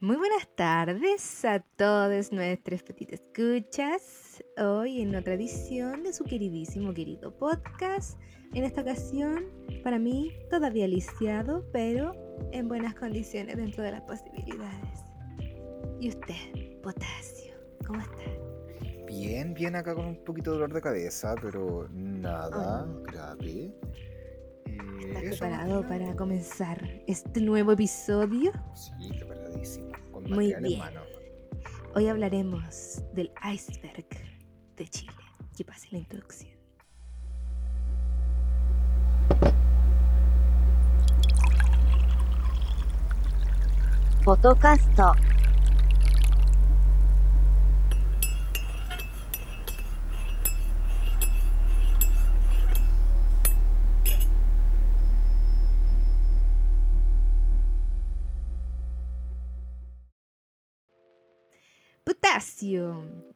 Muy buenas tardes a todos nuestros petites escuchas. Hoy en otra edición de su queridísimo querido podcast. En esta ocasión, para mí, todavía lisiado, pero en buenas condiciones dentro de las posibilidades. ¿Y usted, Potasio? ¿Cómo está? Bien, bien acá con un poquito de dolor de cabeza, pero nada Oh. grave. Eh, ¿Estás eso, preparado para comenzar este nuevo episodio? Sí, preparadísimo, con Muy material bien. en mano. Hoy hablaremos del iceberg de Chile. Que pase la introducción. Fotocast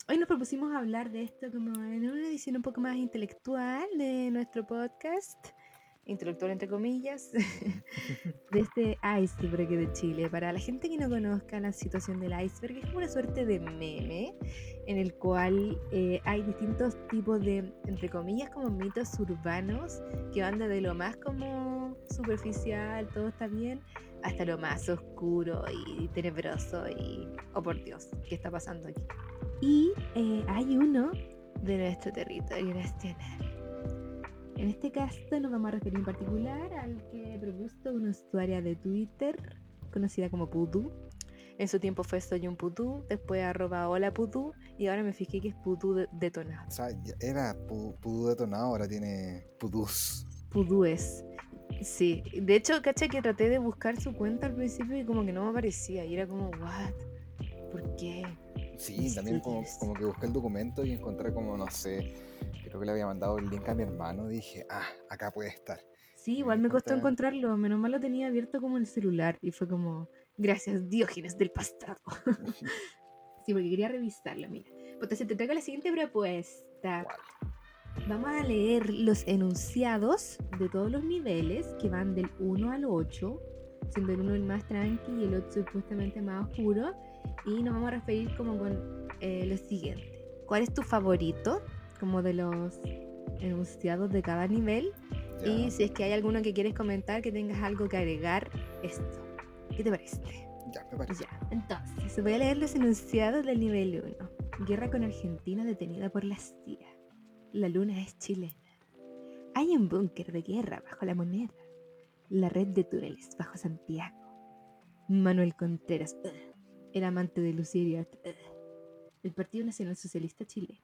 Hoy nos propusimos hablar de esto como en una edición un poco más intelectual de nuestro podcast, intelectual entre comillas, de este iceberg de Chile. Para la gente que no conozca la situación del iceberg, es como una suerte de meme en el cual eh, hay distintos tipos de, entre comillas, como mitos urbanos que van desde lo más como superficial, todo está bien, hasta lo más oscuro y tenebroso y, oh por Dios, ¿qué está pasando aquí? Y eh, hay uno de nuestro territorio nacional. En este caso nos vamos a referir en particular al que propuso una usuaria de Twitter conocida como Pudú. En su tiempo fue Soy un Pudú, después arroba hola Pudú y ahora me fijé que es Pudú de- detonado. O sea, era pu- pudú detonado, ahora tiene pudús. Pudú es. Sí, de hecho, caché que traté de buscar su cuenta al principio y como que no me aparecía y era como, what? ¿Por qué? Sí, también como, como que busqué el documento y encontré como, no sé, creo que le había mandado el link a mi hermano. Dije, ah, acá puede estar. Sí, igual me costó encontrarlo, menos mal lo tenía abierto como el celular y fue como, gracias Diógenes del pasado. sí, porque quería revisarlo, mira. Pues te traigo la siguiente propuesta. ¿Cuál? Vamos a leer los enunciados de todos los niveles que van del 1 al 8, siendo el 1 el más tranqui y el 8 supuestamente más oscuro. Y nos vamos a referir como con eh, lo siguiente. ¿Cuál es tu favorito? Como de los enunciados de cada nivel. Ya. Y si es que hay alguno que quieres comentar, que tengas algo que agregar, esto. ¿Qué te parece? Ya, me parece. Ya, entonces voy a leer los enunciados del nivel 1. Guerra con Argentina detenida por la CIA. La luna es chilena. Hay un búnker de guerra bajo la moneda. La red de túneles bajo Santiago. Manuel Contreras, ugh, el amante de Lucía ugh, el Partido Nacional Socialista Chileno.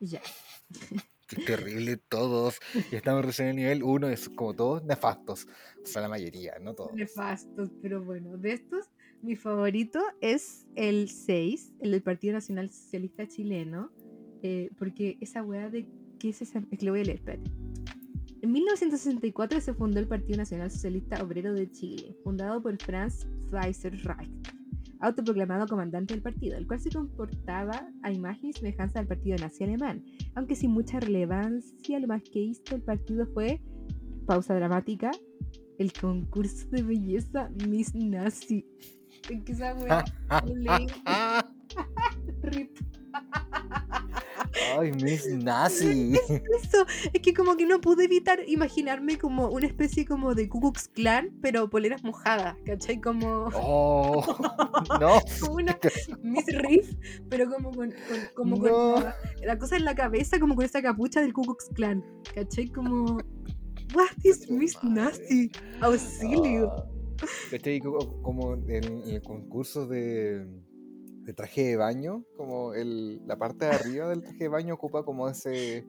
Ya. Qué terrible todos. Y estamos recién en el nivel 1, es como todos nefastos. O sea, la mayoría, no todos. Nefastos, pero bueno, de estos, mi favorito es el 6, el del Partido Nacional Socialista Chileno, eh, porque esa weá de. ¿Qué es esa? Es que lo voy a leer, espérate. En 1964 se fundó el Partido Nacional Socialista Obrero de Chile, fundado por Franz Pfizer Reich, autoproclamado comandante del partido, el cual se comportaba a imagen y semejanza del partido nazi alemán, aunque sin mucha relevancia, lo más que hizo el partido fue, pausa dramática, el concurso de belleza Miss Nazi. Que esa rip. Ay, Miss Nazi. Eso, es que como que no pude evitar imaginarme como una especie como de Ku Klux Klan, pero poleras mojadas, ¿cachai? Como, Oh, no. como una Miss Riff, pero como con, con- como con No. la, la cosa en la cabeza, como con esa capucha del Ku Klux Klan, ¿cachai? Como, what is Miss. Nazi? Auxilio. Co- Como en el concurso de, de traje de baño, como el, la parte de arriba del traje de baño ocupa como ese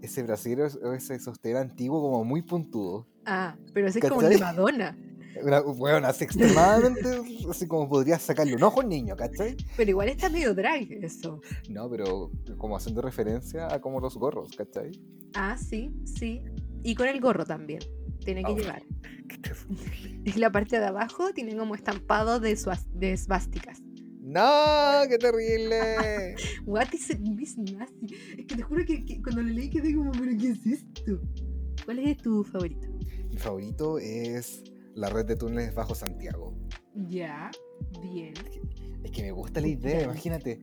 ese brasero o ese sostén antiguo como muy puntudo. Ah, pero ese es como de. Madonna. Una- Bueno, así extremadamente, así como podría sacarle un ojo a un niño, ¿cachai? Pero igual está medio drag eso. No, pero como haciendo referencia a como los gorros, ¿cachai? Ah, sí, sí. Y con el gorro también. Tiene que Ah, llevar. Y la parte de abajo tiene como estampado de, de svásticas. ¡No! ¡Qué terrible! What is it, Miss? Es que te juro que, que cuando lo leí quedé como, ¿pero qué es esto? ¿Cuál es tu favorito? Mi favorito es la red de túneles bajo Santiago. Ya, bien. Es que, es que me gusta la idea, imagínate.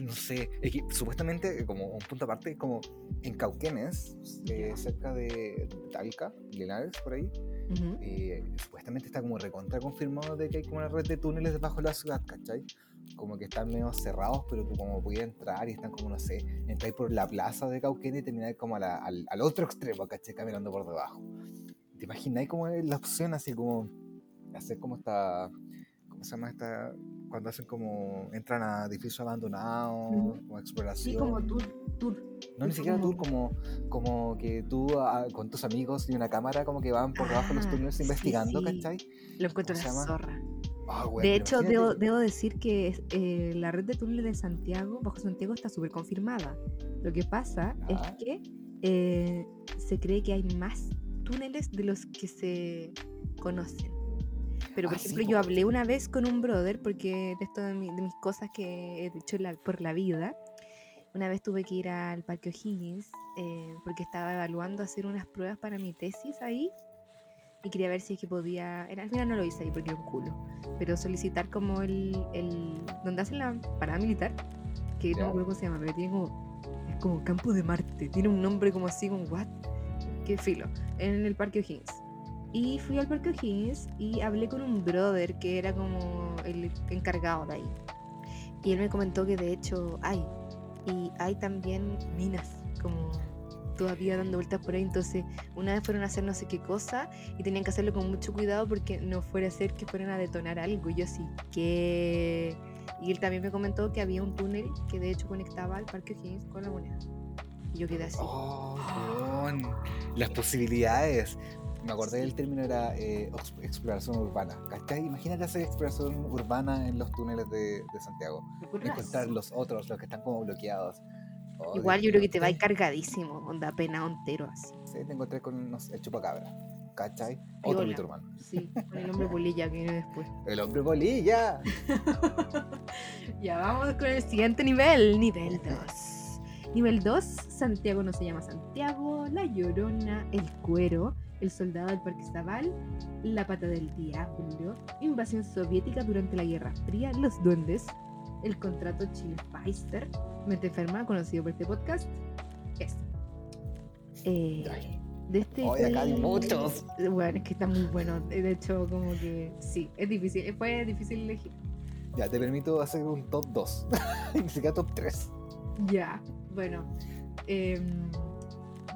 No sé, es que supuestamente, como un punto aparte, como en Cauquenes, eh, cerca de Talca, Linares, por ahí, Ujú. eh, supuestamente está como recontra confirmado de que hay como una red de túneles debajo de la ciudad, ¿cachai? Como que están medio cerrados, pero tú como podías entrar y están como, no sé, entráis por la plaza de Cauquenes y termináis como a la- al, al otro extremo, ¿cachai? Caminando por debajo. ¿Te imagináis como la opción así como hacer como esta, ¿cómo se llama esta? Cuando hacen como, entran a edificios abandonados, Ujú. como exploración. Sí, como tour, tour. No, ni siquiera tour, como, como que tú ah, con tus amigos y una cámara como que van por debajo de los Ah, túneles sí, investigando, sí. ¿cachai? Lo encuentro ¿Cómo la zorra. Ah, De hecho, debo, debo decir que eh, la red de túneles de Santiago, bajo Santiago, está súper confirmada. Lo que pasa es que eh, se cree que hay más túneles de los que se conocen. Pero, por Ah, ejemplo, yo hablé una vez con un brother, porque de esto de, mi- de mis cosas que he hecho la- por la vida, una vez tuve que ir al Parque O'Higgins eh, porque estaba evaluando hacer unas pruebas para mi tesis ahí y quería ver si es que podía. era- Al final no lo hice ahí porque era un culo. Pero solicitar como el. el donde hacen la parada militar, que no Ya. me acuerdo cómo se llama, pero tiene como. Es como Campo de Marte. Tiene un nombre como así, como, ¿what? Qué filo. En el Parque O'Higgins. Y fui al Parque O'Higgins y hablé con un brother que era como el encargado de ahí. Y él me comentó que de hecho hay. Y hay también minas, como todavía dando vueltas por ahí. Entonces, una vez fueron a hacer no sé qué cosa y tenían que hacerlo con mucho cuidado porque no fuera a ser que fueran a detonar algo. Y yo así, que... Y él también me comentó que había un túnel que de hecho conectaba al Parque O'Higgins con la moneda. Y yo quedé así. Oh, Las posibilidades. Me acordé del término era eh, ex- exploración urbana. ¿Cachai? Imagínate hacer exploración urbana en los túneles de, de Santiago. Encontrar los otros, los que están como bloqueados. Oh, Igual Dios yo creo que te va a ir cargadísimo, onda pena entero así. Sí, te encontré con no sé, el chupacabra. ¿Cachai? Otro mito hermano. Sí, con el hombre polilla que viene después. El hombre bolilla. Ya vamos con el siguiente nivel, nivel 2. Nivel 2, Santiago no se llama Santiago, La Llorona, El Cuero, El Soldado del Parque Zaval, La Pata del Diablo, Invasión Soviética durante la Guerra Fría, Los Duendes, El Contrato Chile-Pfizer, Mente Enferma, conocido por este podcast. Este. Eh, de este... Ay, acá hay muchos. Bueno, es que está muy bueno. De hecho, como que sí, es difícil. Fue difícil elegir. Ya, te permito hacer un top 2. Ni siquiera top 3. Ya, bueno. em,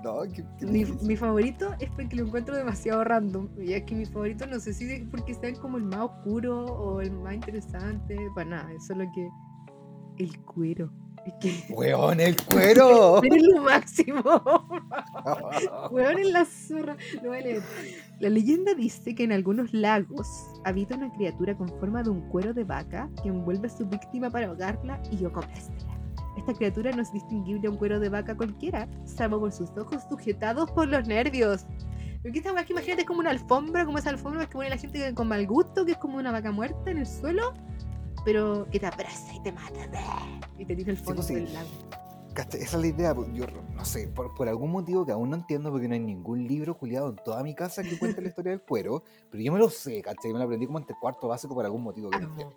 No, qué, qué mi, favorito es porque lo encuentro demasiado random. Y es que mi favorito no sé si es porque sean como el más oscuro o el más interesante. Para nada, es solo que el cuero. Es que ¡Weón, el cuero! eres lo máximo. Weón en la zorra. A leer. La leyenda dice que en algunos lagos habita una criatura con forma de un cuero de vaca que envuelve a su víctima para ahogarla y o comérsela. Esta criatura no es distinguible a un cuero de vaca cualquiera, salvo por sus ojos sujetados por los nervios. Porque esta weá que imagínate es como una alfombra, como esa alfombra que pone la gente con mal gusto, que es como una vaca muerta en el suelo, pero que te abraza y te mata. Y te tira Sí, fondo pues sí. del lago. Esa es la idea. pues, Yo no sé, por, por algún motivo que aún no entiendo, porque no hay ningún libro culiado en toda mi casa que cuente la historia del cuero, pero yo me lo sé, ¿cachai? Me lo aprendí como en cuarto básico por algún motivo que no entiendo.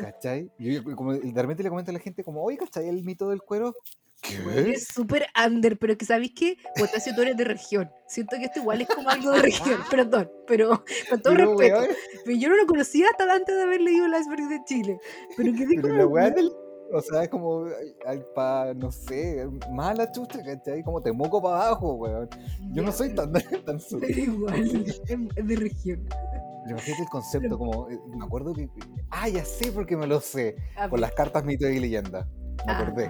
¿Cachai? Y yo, como, y de repente le comento a la gente, como, oye, ¿cachai? El mito del cuero. ¿Qué? Es súper under, pero que sabéis que Potasio tú eres de región. Siento que esto igual es como algo de región, perdón, pero con todo Pero, respeto. weón, Pero yo no lo conocía hasta antes de haber leído el iceberg de Chile. Pero que pero la del. O sea, es como, para, no sé, más la chucha, ¿cachai? Como te moco para abajo, weón. Yo no soy tan, tan Pero sutil. igual, de región. Pero imagínate el concepto, como, eh, me acuerdo que. Ah, ya sé porque me lo sé. Por las cartas mito y leyenda. Me acordé.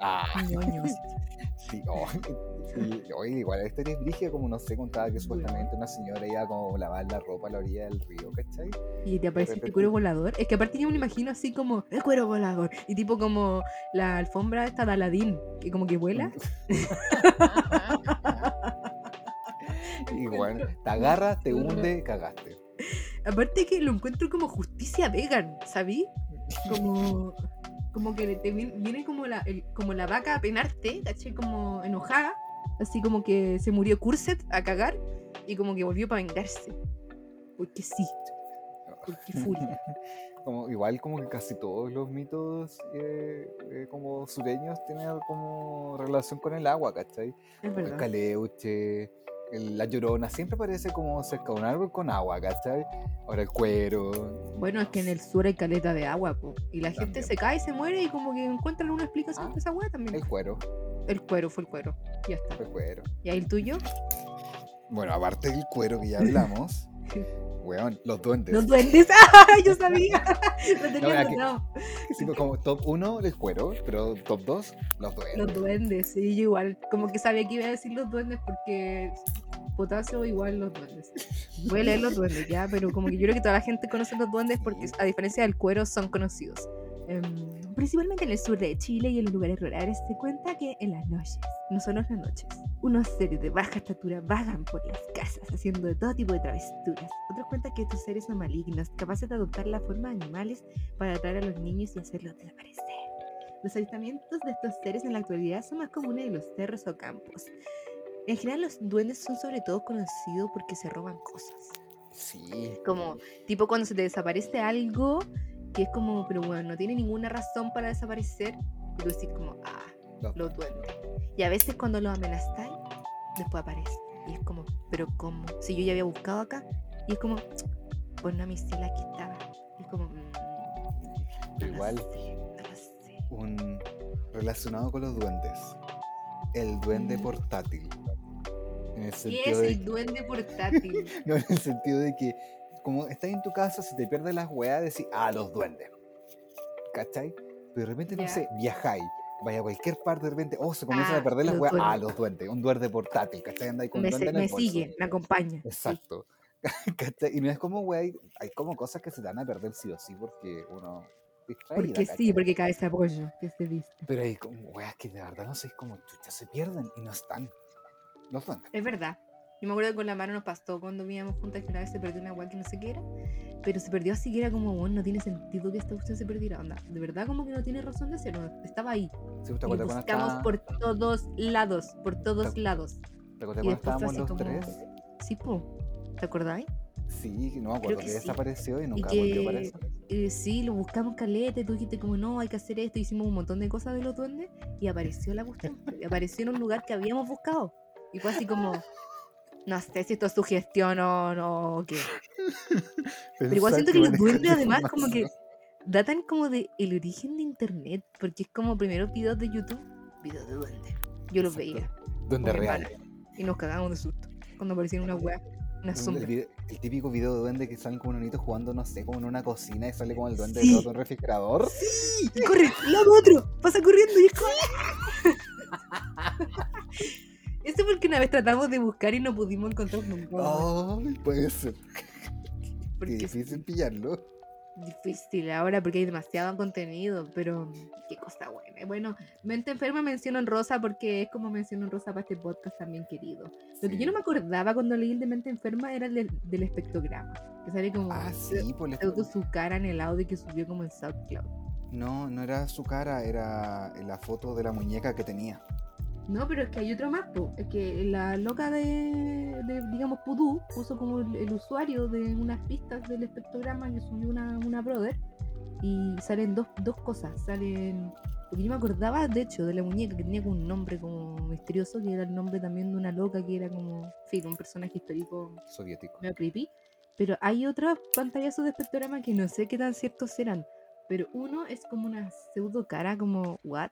Ah, ñoños. sí, oh, sí, oye, igual la historia es brígida, como no sé, contaba que supuestamente una señora iba como a lavar la ropa a la orilla del río, ¿cachai? Y te aparece este cuero volador. Es que aparte yo me imagino así como el cuero volador. Y tipo como la alfombra esta de Aladín, que como que vuela. Y bueno, te agarra, te hunde, cagaste. Aparte que lo encuentro como justicia vegan, ¿sabí? Como, como que te viene, viene como, la, el- como la vaca a penarte, ¿cachai? Como enojada, así como que se murió Curset a cagar y como que volvió para vengarse. Porque sí. Porque furia. como, igual como que casi todos los mitos eh, eh, como sureños tienen como relación con el agua, ¿cachai? Es verdad. caleuche, la llorona, siempre parece como cerca de un árbol con agua, ¿cachai? Ahora el cuero. Bueno, es que en el sur hay caleta de agua, po, y la gente se cae y se muere y como que encuentran una explicación Ah, de esa weá también. El cuero, El cuero fue el cuero. Ya está. el cuero. ¿Y ahí el tuyo? Bueno, aparte del cuero que ya hablamos, weón, los duendes. Los duendes. ¡Ah! Yo sabía. Lo tenía que-. Sí, pues, como top 1 el cuero, pero top 2 los duendes. Los duendes, sí, yo igual. Como que sabía que iba a decir los duendes porque potasio igual los duendes. Voy a leer los duendes ya, pero como que yo creo que toda la gente conoce los duendes porque a diferencia del cuero son conocidos. Em, principalmente en el sur de Chile y en los lugares rurales se cuenta que en las noches, no solo en las noches, unos seres de baja estatura vagan por las casas haciendo de todo tipo de travesuras. Otros cuentan que estos seres son malignos, capaces de adoptar la forma de animales para atraer a los niños y hacerlos desaparecer. Los avistamientos de estos seres en la actualidad son más comunes en los cerros o campos. En general los duendes son sobre todo conocidos porque se roban cosas. Sí. Como tipo cuando se te desaparece algo que es como, pero bueno, no tiene ninguna razón para desaparecer, y tú decís como, ah, Los los duendes. Y a veces cuando los amenaztáis, después aparece. Y es como, pero ¿cómo? Si yo ya había buscado acá. Y es como, pues no, mi cielo, aquí estaba. Y es como, mm, no lo Igual. sé, no lo sé. un relacionado con los duendes. El duende Mm. portátil. En el ¿Qué es de el duende portátil? No, en el sentido de que, como estás en tu casa, se te pierden las weas, decís, ah, los duendes. ¿Cachai? Pero de repente, no sé, viajáis, vaya a cualquier parte, de repente, oh, se comienzan Ah, a perder las weas, ah, los duendes, un duende portátil, ¿cachai? Anda ahí con me duende se- me sigue, me acompaña. sí. Exacto. ¿Cachai? Y no es como, wea, hay, como cosas que se van a perder sí o sí porque uno distraída, Porque sí, porque cabeza pollo, que se dice. Pero hay como weas que de verdad no sé, como chucha, se pierden y no están. Los duendes. Es verdad. Yo me acuerdo que con la mano nos pasó cuando vivíamos juntas que una vez se perdió una weá que no sé qué era. Pero se perdió así que era como, bueno, no tiene sentido que esta cuestión se perdiera. Onda, de verdad como que no tiene razón de ser. no, Estaba ahí. ¿Sí, ¿Te Y buscamos por todos lados, por todos Te- lados. ¿te acuerdas Y cuando estábamos los como... tres? Sí, po. ¿Te acordáis? Sí, no me acuerdo que que, sí. desapareció y nunca que- volvió a aparecer. Eh, sí, lo buscamos caleta y tú dijiste como no, hay que hacer esto, hicimos un montón de cosas de los duendes y apareció la cuestión, y apareció en un lugar que habíamos buscado. Y fue así como, no sé si esto es sugestión o no, o qué. Pero igual siento que los duendes además como que datan como de el origen de internet, porque es como primeros videos de YouTube, videos de duendes. Yo los Exacto. veía Duende con mi real. hermana, y nos cagábamos de susto cuando aparecían una weá, una El, típico video de duende que salen como un niñito jugando, no sé, como en una cocina y sale como el duende Sí. de un refrigerador. Y corre, lado otro, pasa corriendo y es como... Eso porque una vez tratamos de buscar y no pudimos encontrar nunca. Ay, puede ser. Qué difícil pillarlo. Difícil ahora porque hay demasiado contenido, pero qué cosa buena. Bueno, Mente Enferma menciono en rosa porque es como menciono en rosa para este podcast también querido. Lo que yo no me acordaba cuando leí el de Mente Enferma era el del, del espectrograma, que sale como Ah, sí, pues le- pseudo su cara en el audio que subió como en SoundCloud. No, no era su cara, era la foto de la muñeca que tenía. No, pero es que hay otro más, po. es que la loca de, de, digamos, Pudú puso como el, el usuario de unas pistas del espectrograma que subió una, una brother y salen dos, dos cosas, salen... Porque yo me acordaba, de hecho, de la muñeca que tenía como un nombre como misterioso, que era el nombre también de una loca que era como, en fin, un personaje histórico Soviético. medio creepy. Pero hay otros pantallazos de espectrograma que no sé qué tan ciertos serán. Pero uno es como una pseudo cara, como what?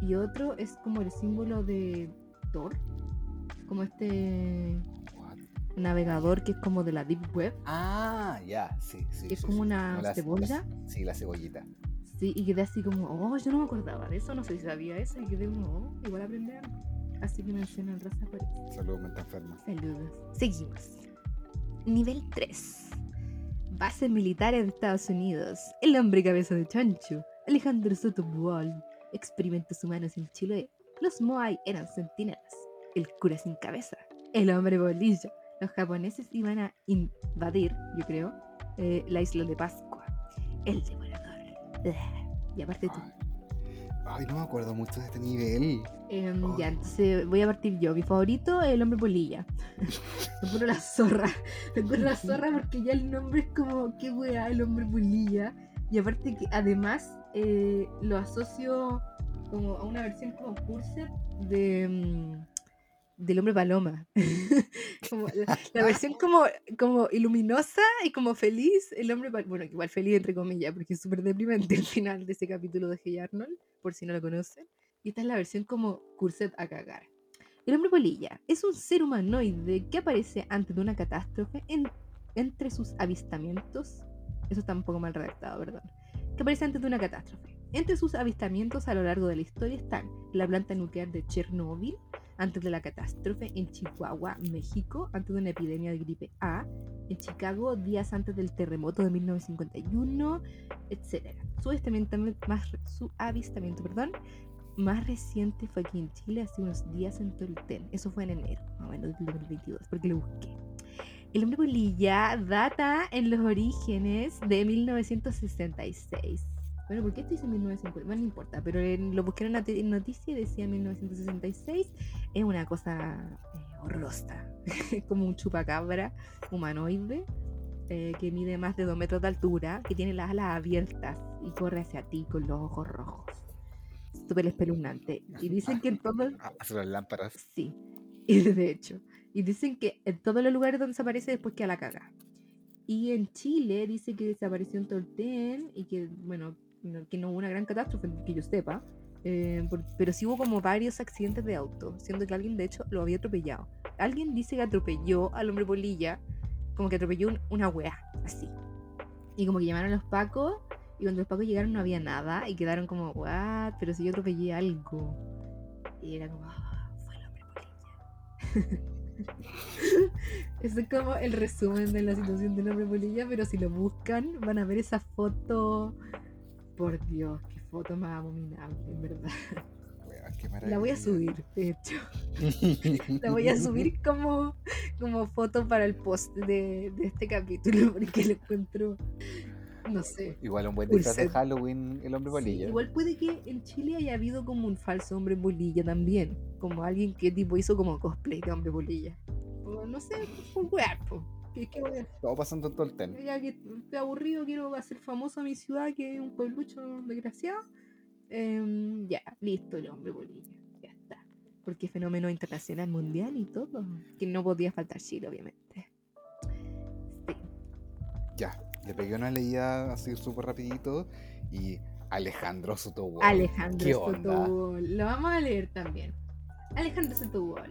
Y otro es como el símbolo de Thor. Como este What? navegador que es como de la Deep Web. Ah, ya, sí, sí. Que es sí, como sí. una Como la- cebolla. la- sí, la cebollita. Sí, y quedé así como, oh, yo no me acordaba de eso, no sé si sabía eso. Y quedé como, oh, igual aprendí algo. Así que menciono el raza por eso. Salud, mente enferma. Saludos. Seguimos. Nivel 3. Base militar en Estados Unidos. El hombre cabeza de chancho. Alejandro Soto. Experimentos humanos en Chile. Los Moai eran centinelas. El cura sin cabeza. El hombre bolillo. Los japoneses iban a invadir, yo creo, eh, la isla de Pascua. El devorador. Y aparte tú. Ay. No me acuerdo mucho de este nivel. Oh. Ya, entonces voy a partir yo. Mi favorito es el hombre polilla. Me pone la zorra. Me pone la zorra porque ya el nombre es como, qué weá, el hombre polilla. Y aparte que además eh, lo asocio como a una versión como Curset de mm, del hombre paloma. como la, la versión como, como iluminosa y como feliz, el hombre. Bueno, igual feliz entre comillas, porque es súper deprimente el final de ese capítulo de Hey Arnold, por si no lo conocen. Y esta es la versión como Curset a cagar. El hombre polilla es un ser humanoide que aparece antes de una catástrofe en- entre sus avistamientos. Eso está un poco mal redactado, perdón. Que aparece antes de una catástrofe. Entre sus avistamientos a lo largo de la historia están la planta nuclear de Chernóbil, antes de la catástrofe, en Chihuahua, México, antes de una epidemia de gripe A, en Chicago, días antes del terremoto de 1951, etc. Su avistamiento más, su avistamiento, perdón, más reciente fue aquí en Chile hace unos días en Tolten. Eso fue en enero, más o menos del 2022, porque lo busqué. El hombre polilla data en los orígenes de 1966. Bueno, ¿por qué estoy diciendo 1950? Bueno, no importa, pero en- lo busqué en noticia y decía 1966. Es una cosa eh, horrorosa, como un chupacabra humanoide eh, que mide más de 2 metros de altura, que tiene las alas abiertas y corre hacia ti con los ojos rojos. Súper espeluznante. Y dicen que en todo... Hace las lámparas. Sí, y de hecho. Y dicen que en todos los lugares donde desaparece después que a la caga. Y en Chile dice que desapareció en Tolten y que, bueno, no- que no hubo una gran catástrofe, que yo sepa. eh, por- pero sí hubo como varios accidentes de auto, siendo que alguien de hecho lo había atropellado. Alguien dice que atropelló al hombre polilla, como que atropelló un- una wea, así. Y como que llamaron a los pacos, y cuando los pacos llegaron no había nada, y quedaron como, what, pero si yo atropellé algo. Y era como, "Ah, fue el hombre polilla. Eso es como el resumen de la situación del hombre polilla, pero si lo buscan van a ver esa foto. Por Dios, qué foto más abominable, en verdad. La voy a subir, de hecho. La voy a subir como, como foto para el post de, de este capítulo, porque lo encuentro, no sé. Igual un buen disfraz de. Halloween, el hombre Sí, bolilla. igual puede que en Chile haya habido como un falso hombre bolilla también. Como alguien que tipo hizo como cosplay de hombre bolilla. No sé, un wear, po. ¿Qué, qué voy a hacer? Todo pasando en Tolten. Ya que estoy aburrido, quiero hacer famosa mi ciudad, que es un pueblucho desgraciado. Em, ya, listo el hombre bolilla. Ya está. Porque es fenómeno internacional mundial y todo. Que no podía faltar Chile, obviamente. Sí. Ya, le pegué una leída así súper rapidito y Alejandro Sotowol. Alejandro. Sotobol. Lo vamos a leer también. Alejandro Sotobol.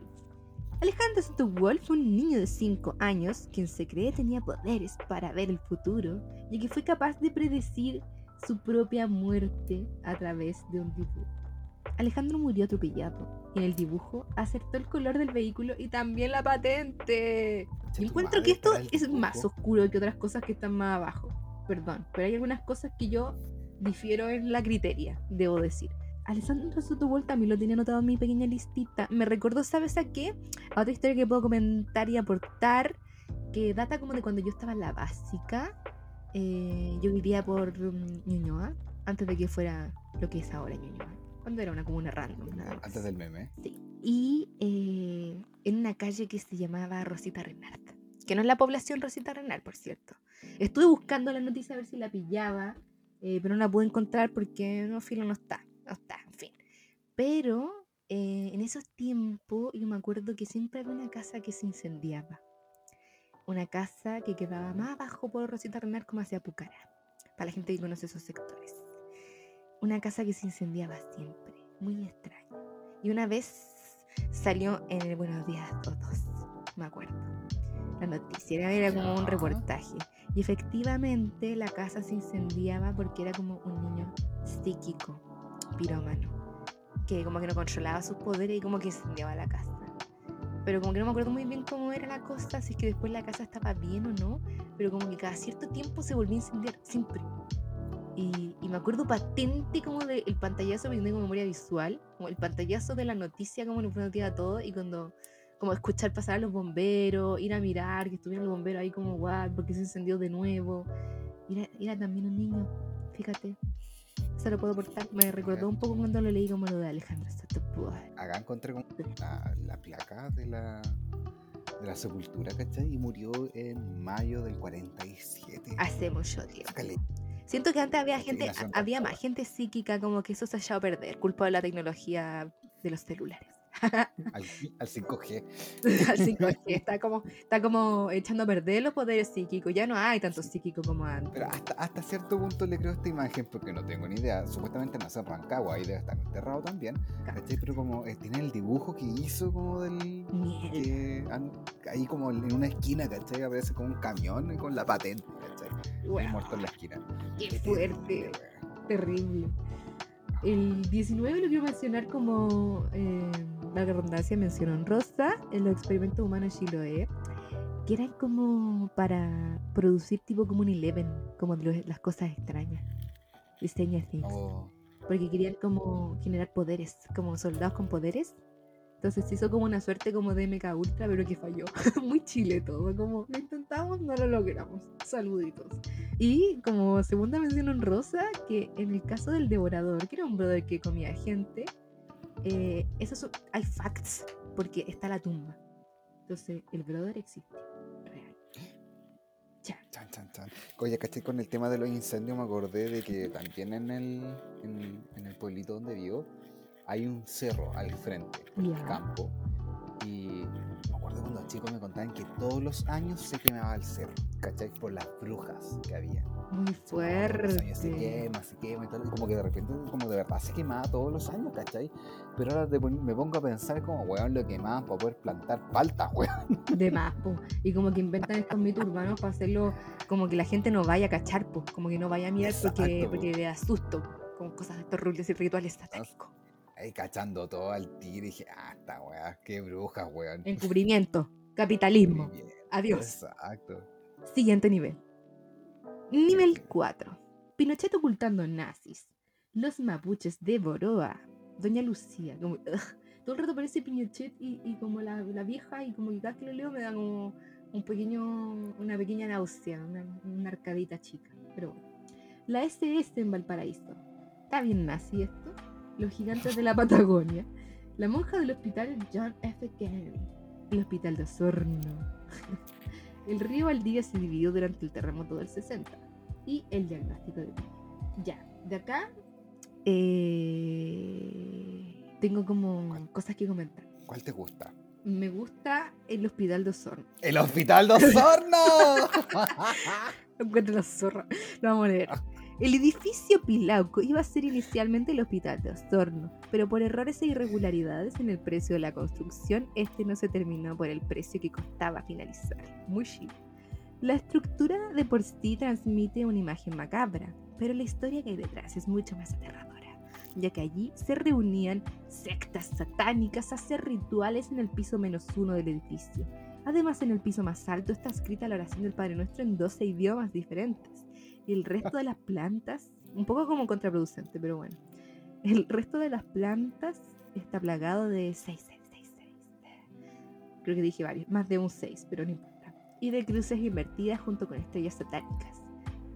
Alejandro Sotobol fue un niño de 5 años quien se cree tenía poderes para ver el futuro y que fue capaz de predecir su propia muerte a través de un dibujo. Alejandro murió atropellado y en el dibujo acertó el color del vehículo y también la patente. Tu encuentro que esto es más oscuro que otras cosas que están más abajo. Perdón, pero hay algunas cosas que yo difiero en la criteria, debo decir. Alessandro Sotobol también lo tenía anotado en mi pequeña listita. Me recordó, ¿sabes a qué? A otra historia que puedo comentar y aportar, que data como de cuando yo estaba en la básica. Eh, yo vivía por mm, Ñuñoa, antes de que fuera lo que es ahora Ñuñoa. Cuando era una comuna random, nada más. Antes del meme. Sí. Y eh, en una calle que se llamaba Rosita Renard. Que no es la población Rosita Renard, por cierto. Estuve buscando la noticia a ver si la pillaba, eh, pero no la pude encontrar porque no, filo, no está. No está, en fin. Pero eh, en esos tiempos yo me acuerdo que siempre había una casa que se incendiaba. Una casa que quedaba más abajo por Rosita Renard como hacia Pucará. Para la gente que conoce esos sectores. Una casa que se incendiaba siempre. Muy extraño. Y una vez salió en el Buenos Días Todos, me acuerdo. La noticia era, como un reportaje. Y efectivamente la casa se incendiaba porque era como un niño psíquico, pirómano, que como que no controlaba sus poderes y como que incendiaba la casa. Pero como que no me acuerdo muy bien cómo era la cosa, si es que después la casa estaba bien o no, pero como que cada cierto tiempo se volvía a incendiar, siempre. Y, y me acuerdo patente como del pantallazo, porque tengo memoria visual, como el pantallazo de la noticia, como en buenos días a todos, y cuando, como escuchar pasar a los bomberos, ir a mirar, que estuvieron los bomberos ahí como, guau, porque se incendió de nuevo. Era, era también un niño, fíjate. se lo puedo aportar. Me recordó un poco cuando lo leí como lo de Alejandro Sotopua. Acá encontré como la, la placa de la, de la sepultura, ¿cachai? Y murió en mayo del 47. Hace mucho tiempo. Sácale. Siento que antes había gente, había más gente psíquica, como que eso se ha echado a perder, culpa de la tecnología de los celulares. Al, al 5G. Al 5G, está como, está como echando a perder los poderes psíquicos. Ya no hay tanto psíquico como antes. Pero hasta, hasta cierto punto le creo esta imagen porque no tengo ni idea. Supuestamente nació en Rancagua, ahí debe estar enterrado también. ¿Cachai? Pero como eh, tiene el dibujo que hizo como del... Que ahí como en una esquina, ¿cachai? Aparece como un camión con la patente, ¿cachai? Muerto en la esquina. qué Qué fuerte. terrible, weón. Terrible. El 19 lo quiero mencionar como, eh, la redundancia mencionó en Rosa, en los experimentos humanos de Chiloé, que eran como para producir tipo como un Eleven, como lo- las cosas extrañas. Diseño things. Oh, Porque querían como generar poderes, como soldados con poderes. Entonces se hizo como una suerte como de MK Ultra, pero que falló. Muy chile todo, como lo intentamos, no lo logramos. Saluditos. Y como segunda mención honrosa, que en el caso del devorador, que era un brother que comía gente, eh, son- hay facts, porque está la tumba. Entonces, el brother existe. Real. Ya. chan, chan, chan. Oye, ¿cachai? Con el tema de los incendios me acordé de que también en el, en, en el pueblito donde vivo hay un cerro al frente, por el Ya. campo. Y cuando los chicos me contaban que todos los años se quemaba el cerro, ¿cachai? Por las brujas que había. Muy Todos los años se fuerte. quema, se quema y todo. Y como que de repente, como de verdad se quemaba todos los años, ¿cachai? Pero ahora te pon- me pongo a pensar como, weón, lo quemaban para poder plantar palta, weón. De más, po. Y como que inventan estos mitos urbanos para hacerlo como que la gente no vaya a cachar, po. Como que no vaya a mirar porque, po. porque le da susto. Con cosas de estos rules y rituales satánicos. Ahí cachando todo al tiro y dije, ah, esta weá, qué brujas, weón. Encubrimiento. Capitalismo. Adiós. Exacto. Siguiente nivel. Nivel 4. Pinochet ocultando nazis. Los mapuches de Boroa. Doña Lucía. Como, ugh. Todo el rato aparece Pinochet y, y como la, la vieja y como que cada que lo leo me da como un pequeño, una pequeña náusea, una, una arcadita chica. Pero bueno. La SS en Valparaíso. ¿Está bien nazi esto? Los gigantes de la Patagonia. La monja del hospital John F. Kennedy. El hospital de Osorno. El río Valdivia se dividió durante el terremoto del 60 y el diagnóstico de Ya, de acá eh, tengo como ¿Cuál? cosas que comentar. ¿Cuál te gusta? Me gusta el hospital de Osorno. ¡El Hospital de Osorno! Encuentro la zorra. Lo vamos a leer. El edificio Pilauco iba a ser inicialmente el hospital de Osorno, pero por errores e irregularidades en el precio de la construcción, este no se terminó por el precio que costaba finalizar. Muy chido. La estructura de por sí transmite una imagen macabra, pero la historia que hay detrás es mucho más aterradora, ya que allí se reunían sectas satánicas a hacer rituales en el piso menos uno del edificio. Además, en el piso más alto está escrita la oración del Padre Nuestro en 12 idiomas diferentes. Y el resto de las plantas, un poco como contraproducente, pero bueno. El resto de las plantas está plagado de 6, 6, 6, 6. Creo que dije varios, más de un 6, pero no importa. Y de cruces invertidas junto con estrellas satánicas.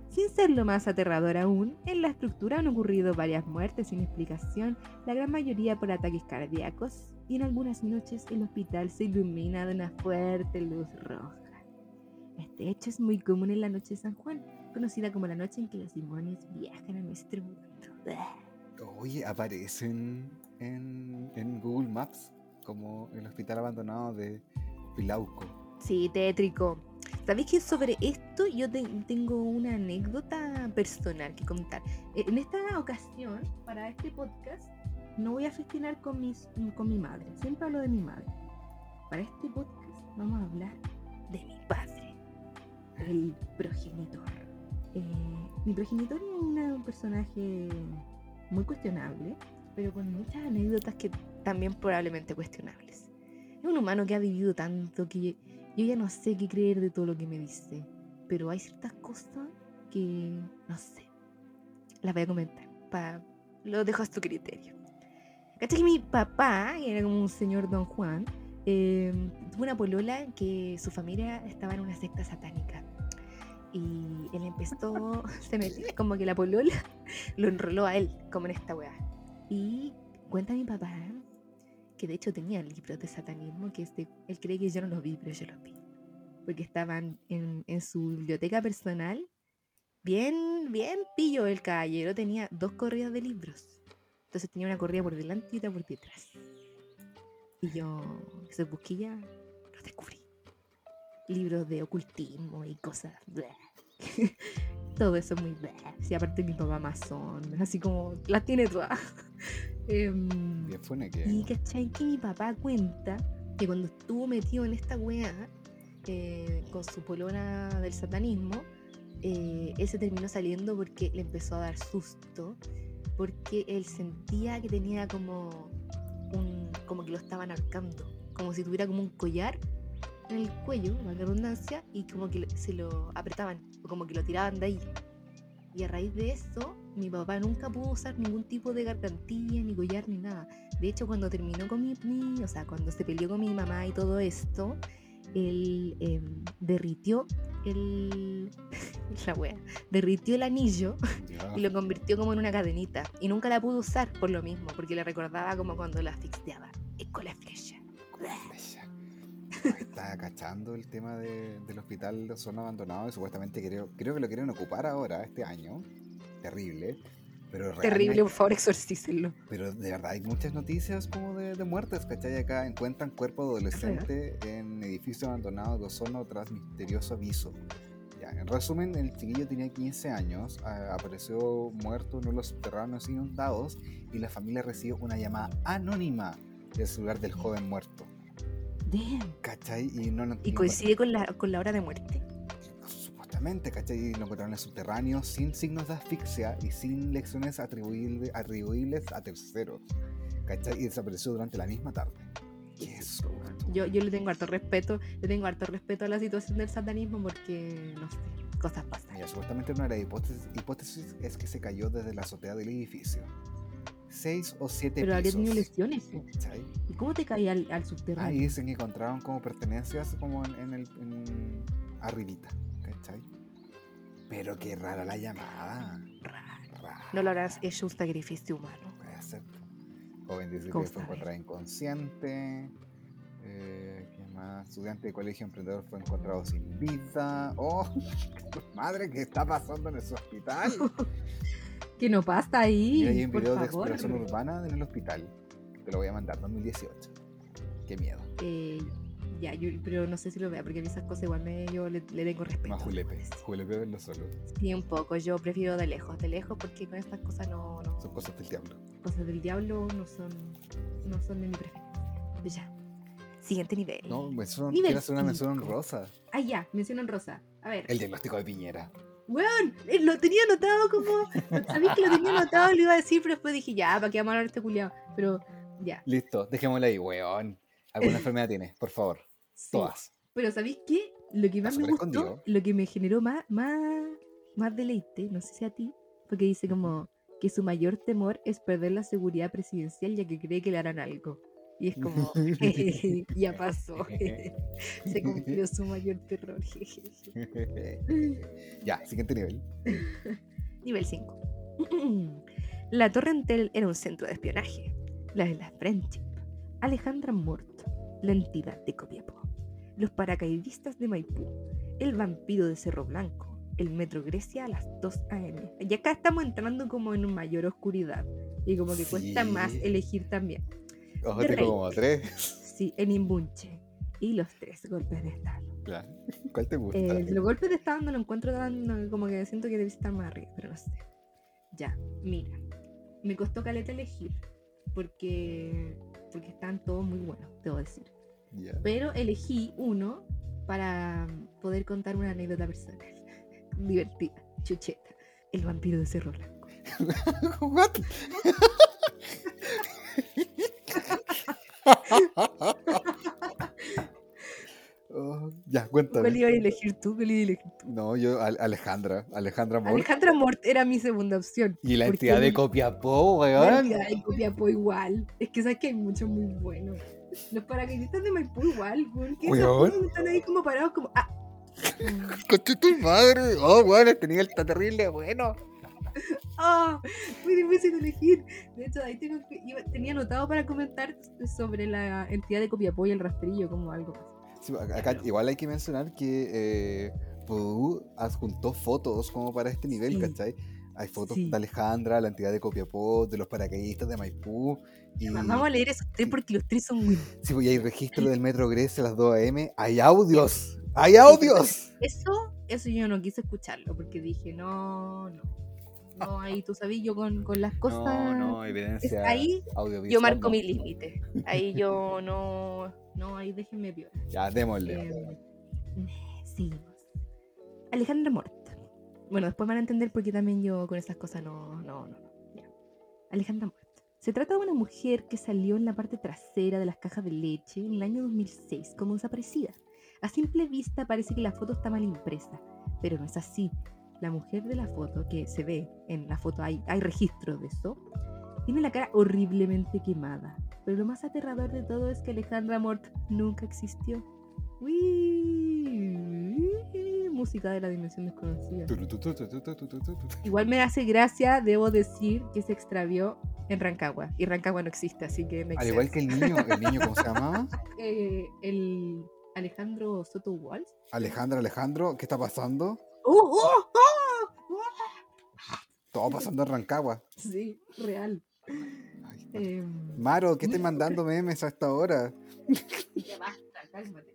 Sin ser lo más aterrador aún, en la estructura han ocurrido varias muertes sin explicación, la gran mayoría por ataques cardíacos, y en algunas noches el hospital se ilumina de una fuerte luz roja. Este hecho es muy común en la noche de San Juan, conocida como la noche en que los demonios viajan a nuestro mundo. Oye, aparecen en, en Google Maps como el hospital abandonado de Pilauco. Sí, tétrico. ¿Sabéis que sobre esto yo te- tengo una anécdota personal que contar? Eh, En esta ocasión, para este podcast, no voy a festinar con, mis, con mi madre. Siempre hablo de mi madre. Para este podcast vamos a hablar de mi padre, el progenitor. Eh, mi progenitor es una- un personaje muy cuestionable, pero con muchas anécdotas que también probablemente cuestionables. Es un humano que ha vivido tanto que yo, ya no sé qué creer de todo lo que me dice, pero hay ciertas cosas que no sé. Las voy a comentar. Pa, lo dejo a tu criterio. ¿Cachai que mi papá, que era como un señor Don Juan, eh, tuvo una polola que su familia estaba en una secta satánica. Y él empezó, se metió, como que la polola lo enroló a él, como en esta weá. Y cuenta mi papá que de hecho tenía libros de satanismo, que este, él cree que yo no los vi, pero yo los vi. Porque estaban en, en su biblioteca personal. Bien, bien pillo el caballero, tenía dos corridas de libros. Entonces tenía una corrida por delante y otra por detrás. Y yo, esa busquilla. Libros de ocultismo y cosas. Todo eso es muy bleh. Sí, aparte mi papá masón, así como las tiene todas. Em, Bien fue que. y cachai que mi papá cuenta que cuando estuvo metido en esta weá eh, con su polona del satanismo, eh, él se terminó saliendo porque le empezó a dar susto, porque él sentía que tenía como un, como que lo estaban ahorcando, como si tuviera como un collar en el cuello, la redundancia, y como que se lo apretaban, o como que lo tiraban de ahí. Y a raíz de eso, mi papá nunca pudo usar ningún tipo de gargantilla, ni collar, ni nada. De hecho, cuando terminó con mi, mi- o sea, cuando se peleó con mi mamá y todo esto, él em, derritió el, la wea, derritió el anillo Ya. y lo convirtió como en una cadenita. Y nunca la pudo usar por lo mismo, porque le recordaba como cuando la asfixiaba eh, con la flecha. Está cachando el tema de- del hospital de zona abandonado y supuestamente creo, creo que lo quieren ocupar ahora, este año. Terrible. Pero Terrible, por favor, exorcícenlo. Pero de verdad hay muchas noticias como de, de muertes, ¿cachai? Acá encuentran cuerpo adolescente en edificio abandonado de Osorno tras misterioso aviso. Ya, en resumen, el chiquillo tenía 15 años, a- apareció muerto en uno de los subterráneos inundados y la familia recibió una llamada anónima del celular del joven muerto. Damn. ¿Cachai? Y no lo Y coincide con la, con la hora de muerte. Supuestamente, ¿cachai? Y lo encontraron en el subterráneo sin signos de asfixia y sin lecciones atribuible- atribuibles a terceros. ¿Cachai? Y desapareció durante la misma tarde. Susto. Yo, yo le tengo harto respeto, le tengo harto respeto a la situación del satanismo porque, no sé, cosas pasan. Mira, supuestamente una de las hipótesis, hipótesis es que se cayó desde la azotea del edificio. Seis o siete Pero habría pisos. tenido lesiones. ¿Y cómo te caía al, al Ahí subterráneo? dicen que encontraron como pertenencias como en, en el en arribita, ¿cachai? Pero qué rara la llamada. Rara. No lo habrás hecho un sacrificio humano. Puede ser. Joven dice que ¿Cómo fue encontrada inconsciente. Eh, ¿Qué más? Estudiante de colegio emprendedor fue encontrado sin vida. ¡Oh! Madre, ¿qué está pasando en ese hospital? ¿Qué no pasa ahí? Mira, hay un por video de favor. exploración urbana en el hospital. Te lo voy a mandar, 2018. Qué miedo. Eh, ya, yo, pero no sé si lo vea porque a mí esas cosas igual me, yo le, le tengo respeto. Más julepe. Julepe verlo solo. Sí, un poco. Yo prefiero de lejos, de lejos porque con estas cosas no, no Son cosas del diablo. cosas del diablo no son, no son de mi preferencia. Ya. Siguiente nivel. No, mención, Nivel quiero hacer una mención cinco. rosa. Ah, ya, mencionan rosa. A ver. El diagnóstico de Piñera. Weón, eh, lo tenía anotado como. Sabía que lo tenía anotado y lo iba a decir, pero después dije, ya, ¿para qué vamos a hablar este culiao? Pero, ya. Listo, dejémosla ahí, weón. ¿Alguna enfermedad tienes? Por favor. sí. Todas. Pero ¿sabéis qué? Lo que más me gustó, escondido. lo que me generó más, más, más deleite, no sé si a ti, porque dice como que su mayor temor es perder la seguridad presidencial ya que cree que le harán algo. Y es como, ya pasó. Se cumplió su mayor terror. ya, siguiente nivel. Nivel 5. La Torre Entel era un centro de espionaje. La de la Friendship. Alejandra Mort, la entidad de Copiapó. Los paracaidistas de Maipú. El vampiro de Cerro Blanco. El Metro Grecia a las 2 a.m. Y acá estamos entrando como en mayor oscuridad. Y como que cuesta más elegir también. Ojo, tengo como tres. Sí, el Imbunche. Y los tres golpes de estado. Ya. ¿Cuál te gusta? Eh, los golpes de estado no lo encuentro tan. no, como que siento que debe estar más arriba, pero no sé. Ya, mira. Me costó caleta elegir. Porque. Porque están todos muy buenos, debo decir. Pero elegí uno para poder contar una anécdota personal. Divertida, chucheta. El vampiro de Cerro Blanco. What? Oh, ya, cuéntame. ¿Cuál iba a elegir tú? ¿Cuál iba a elegir tú? No, yo, Al- Alejandra. Alejandra Mort. Alejandra Mort era mi segunda opción. Y la entidad de Copiapó, La weón. entidad de Copiapó igual. Es que sabes que hay muchos muy buenos. Los paracaidistas de Maipú igual, weón. Que esos Weón. weones están ahí como parados como. Ah, tu madre. Oh, bueno, este nivel está terrible, bueno. ¡Ah! muy difícil de elegir. De hecho, ahí tengo que, iba- tenía anotado para comentar sobre la entidad de Copiapó y el rastrillo como algo así. Sí, acá igual hay que mencionar que eh, Pudú adjuntó fotos como para este nivel, Sí. ¿cachai? Hay fotos Sí. de Alejandra, la entidad de Copiapó, de los paracaidistas de Maipú. Y, Vamos a leer esos tres porque los tres son muy... sí, pues, hay registro del Metro Grecia a las 2 am. ¡Hay audios! ¡Hay audios! Eso, eso yo no quise escucharlo porque dije, no, no. No, ahí tú sabes, yo con, con las cosas... No, no, evidencia ahí yo marco no. mi límite. Ahí yo no... No, ahí déjenme violar. Ya, démosle. Eh, seguimos. Alejandra Mort. Bueno, después van a entender por qué también yo con esas cosas no, no, no. no. Ya. Alejandra Mort. Se trata de una mujer que salió en la parte trasera de las cajas de leche en el año 2006 como desaparecida. A simple vista parece que la foto está mal impresa, pero no es así. La mujer de la foto, que se ve en la foto, hay, hay registro de eso, tiene la cara horriblemente quemada. Pero lo más aterrador de todo es que Alejandra Mort nunca existió. Uy, música de la dimensión desconocida. Igual me hace gracia, debo decir, que se extravió en Rancagua. Y Rancagua no existe, así que me Al igual que el niño, el niño, ¿cómo se llamaba? Eh, el Alejandro Soto Walls. Alejandra, Alejandro, ¿qué está pasando? ¡Oh, oh, oh! Todo pasando en Rancagua. Sí, real. Ay, Em, Maro, ¿qué te mandando memes a esta hora? Ya basta, cálmate.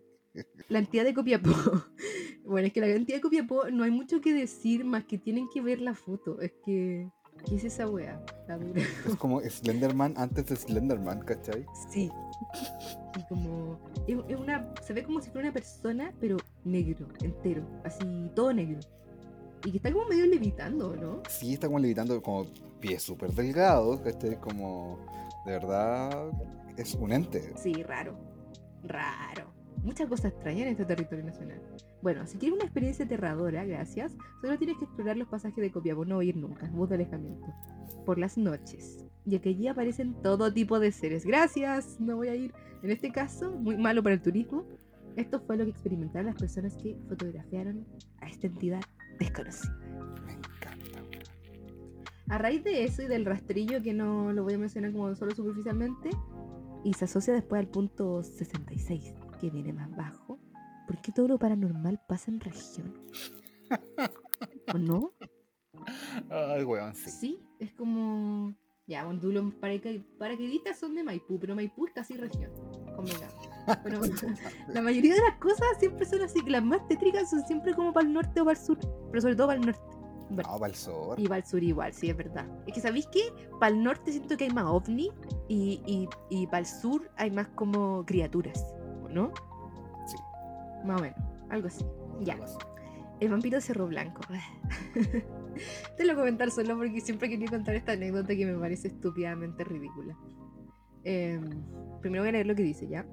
La entidad de Copiapó. Bueno, es que la entidad de Copiapó no hay mucho que decir más que tienen que ver la foto. Es que. ¿Qué es esa wea? La dura. Es como Slenderman antes de Slenderman, ¿cachai? Sí. Y como. Es, es una. Se ve como si fuera una persona, pero negro, entero. Así, todo negro. Y que está como medio levitando, ¿no? Sí, está como levitando como pies súper delgados, ¿cachai? Como, de verdad, es un ente. Sí, raro. Raro. Muchas cosas extrañas en este territorio nacional. Bueno, si quieres una experiencia aterradora, gracias, solo tienes que explorar los pasajes de Copiapó, no ir nunca, voz de alejamiento. Por las noches, ya que allí aparecen todo tipo de seres. Gracias, no voy a ir. En este caso, muy malo para el turismo. Esto fue lo que experimentaron las personas que fotografiaron a esta entidad desconocida. Me encanta. weón. A raíz de eso y del rastrillo, que no lo voy a mencionar como solo superficialmente, y se asocia después al punto 66, que viene más bajo, ¿por qué todo lo paranormal pasa en región? ¿O no? Ay, weón, sí. Sí, es como... Ya, bueno, tú los paraca- paracaidistas son de Maipú, pero Maipú es casi región. Convengamos. Pero la mayoría de las cosas siempre son así, que las más tétricas son siempre como para el norte o para el sur, pero sobre todo para el norte. Bueno, No, para el sol. y para el sur igual, sí, es verdad. Es que, ¿sabéis qué? Para el norte siento que hay más ovni y, y, y para el sur hay más como criaturas, ¿o ¿no? Sí. Más o menos, algo así. Ya, algo así. el vampiro de Cerro Blanco. Te lo voy a comentar solo porque siempre quería contar esta anécdota que me parece estúpidamente ridícula. Em, primero voy a leer lo que dice, ¿ya?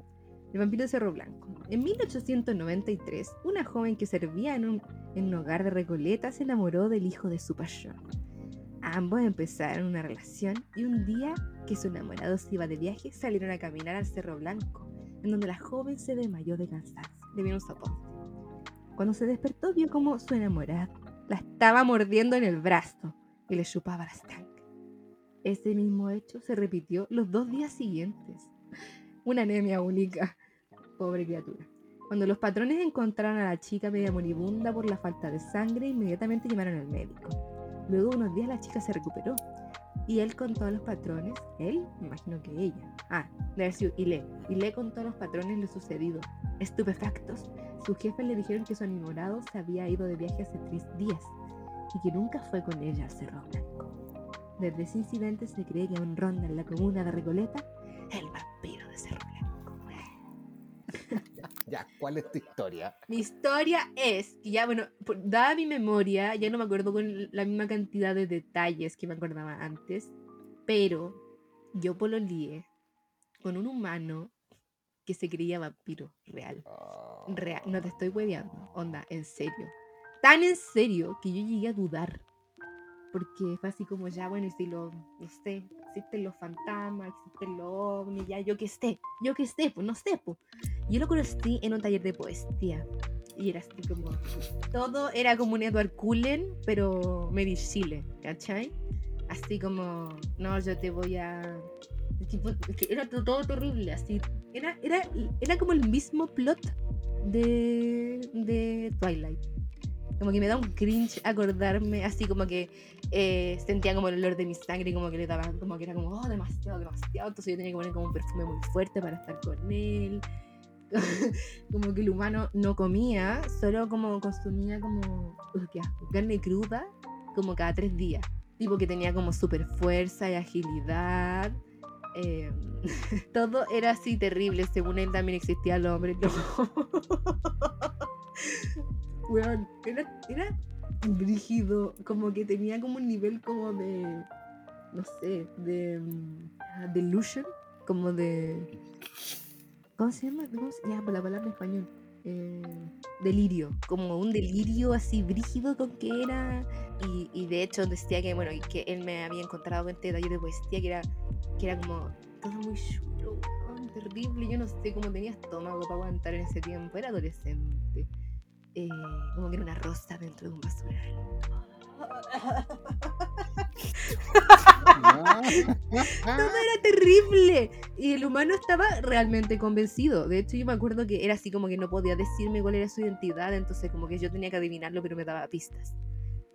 El vampiro de Cerro Blanco. En 1893, una joven que servía en un, en un hogar de Recoleta se enamoró del hijo de su pasión. Ambos empezaron una relación y un día que su enamorado se iba de viaje salieron a caminar al Cerro Blanco, en donde la joven se desmayó de cansancio. Le vino un soponte. Cuando se despertó vio como su enamorada la estaba mordiendo en el brazo y le chupaba las tangas. Ese mismo hecho se repitió los dos días siguientes. Una anemia única. Pobre criatura. Cuando los patrones encontraron a la chica media moribunda por la falta de sangre, inmediatamente llamaron al médico. Luego de unos días la chica se recuperó. Y él contó a los patrones, él, me imagino que ella. Ah, debe haber sido Ile. Ile contó a los patrones lo sucedido. Estupefactos, sus jefes le dijeron que su enamorado se había ido de viaje hace tres días y que nunca fue con ella al Cerro Blanco. Desde ese incidente se cree que aún ronda en la comuna de Recoleta el Ya, ¿cuál es tu historia? Mi historia es que ya, bueno, dada mi memoria, ya no me acuerdo con la misma cantidad de detalles que me acordaba antes, pero yo pololeé con un humano que se creía vampiro real. Real, no te estoy hueveando, onda, en serio. Tan en serio que yo llegué a dudar. Porque fue así como, ya, bueno, y si lo, sé, existen los fantasmas, existen los ovnis, ya, yo que sé, yo que sé, pues no sé, pues. Yo lo conocí en un taller de poesía. Y era así como. Todo era como un Edward Cullen, pero medio Chile, ¿cachai? Así como, no, yo te voy a. Tipo, era to- todo terrible, así. Era, era, era como el mismo plot de, de Twilight. Como que me da un cringe acordarme, así como que eh, sentía como el olor de mi sangre y como que le daba, como que era como, oh, demasiado, demasiado. Entonces yo tenía que poner como un perfume muy fuerte para estar con él. como que el humano no comía, solo como consumía como, qué carne cruda, como cada tres días. Tipo que tenía como super fuerza y agilidad. eh, todo era así terrible. Según él también existía el hombre. No. Weón, era, era brígido. Como que tenía como un nivel como de. No sé, de. mm, ah, delusion. Como de. ¿Cómo se llama? ¿Cómo Ya, por la palabra en español. Eh, delirio. Como un delirio así brígido con que era. Y, y de hecho decía que, bueno, que él me había encontrado en este taller de poesía que era, que era como todo muy chulo, terrible. Yo no sé cómo tenía estómago para aguantar en ese tiempo. Era adolescente. Eh, como que era una rosa dentro de un basural. Todo era terrible. Y el humano estaba realmente convencido. De hecho, yo me acuerdo que era así como que no podía decirme cuál era su identidad. Entonces, como que yo tenía que adivinarlo, pero me daba pistas.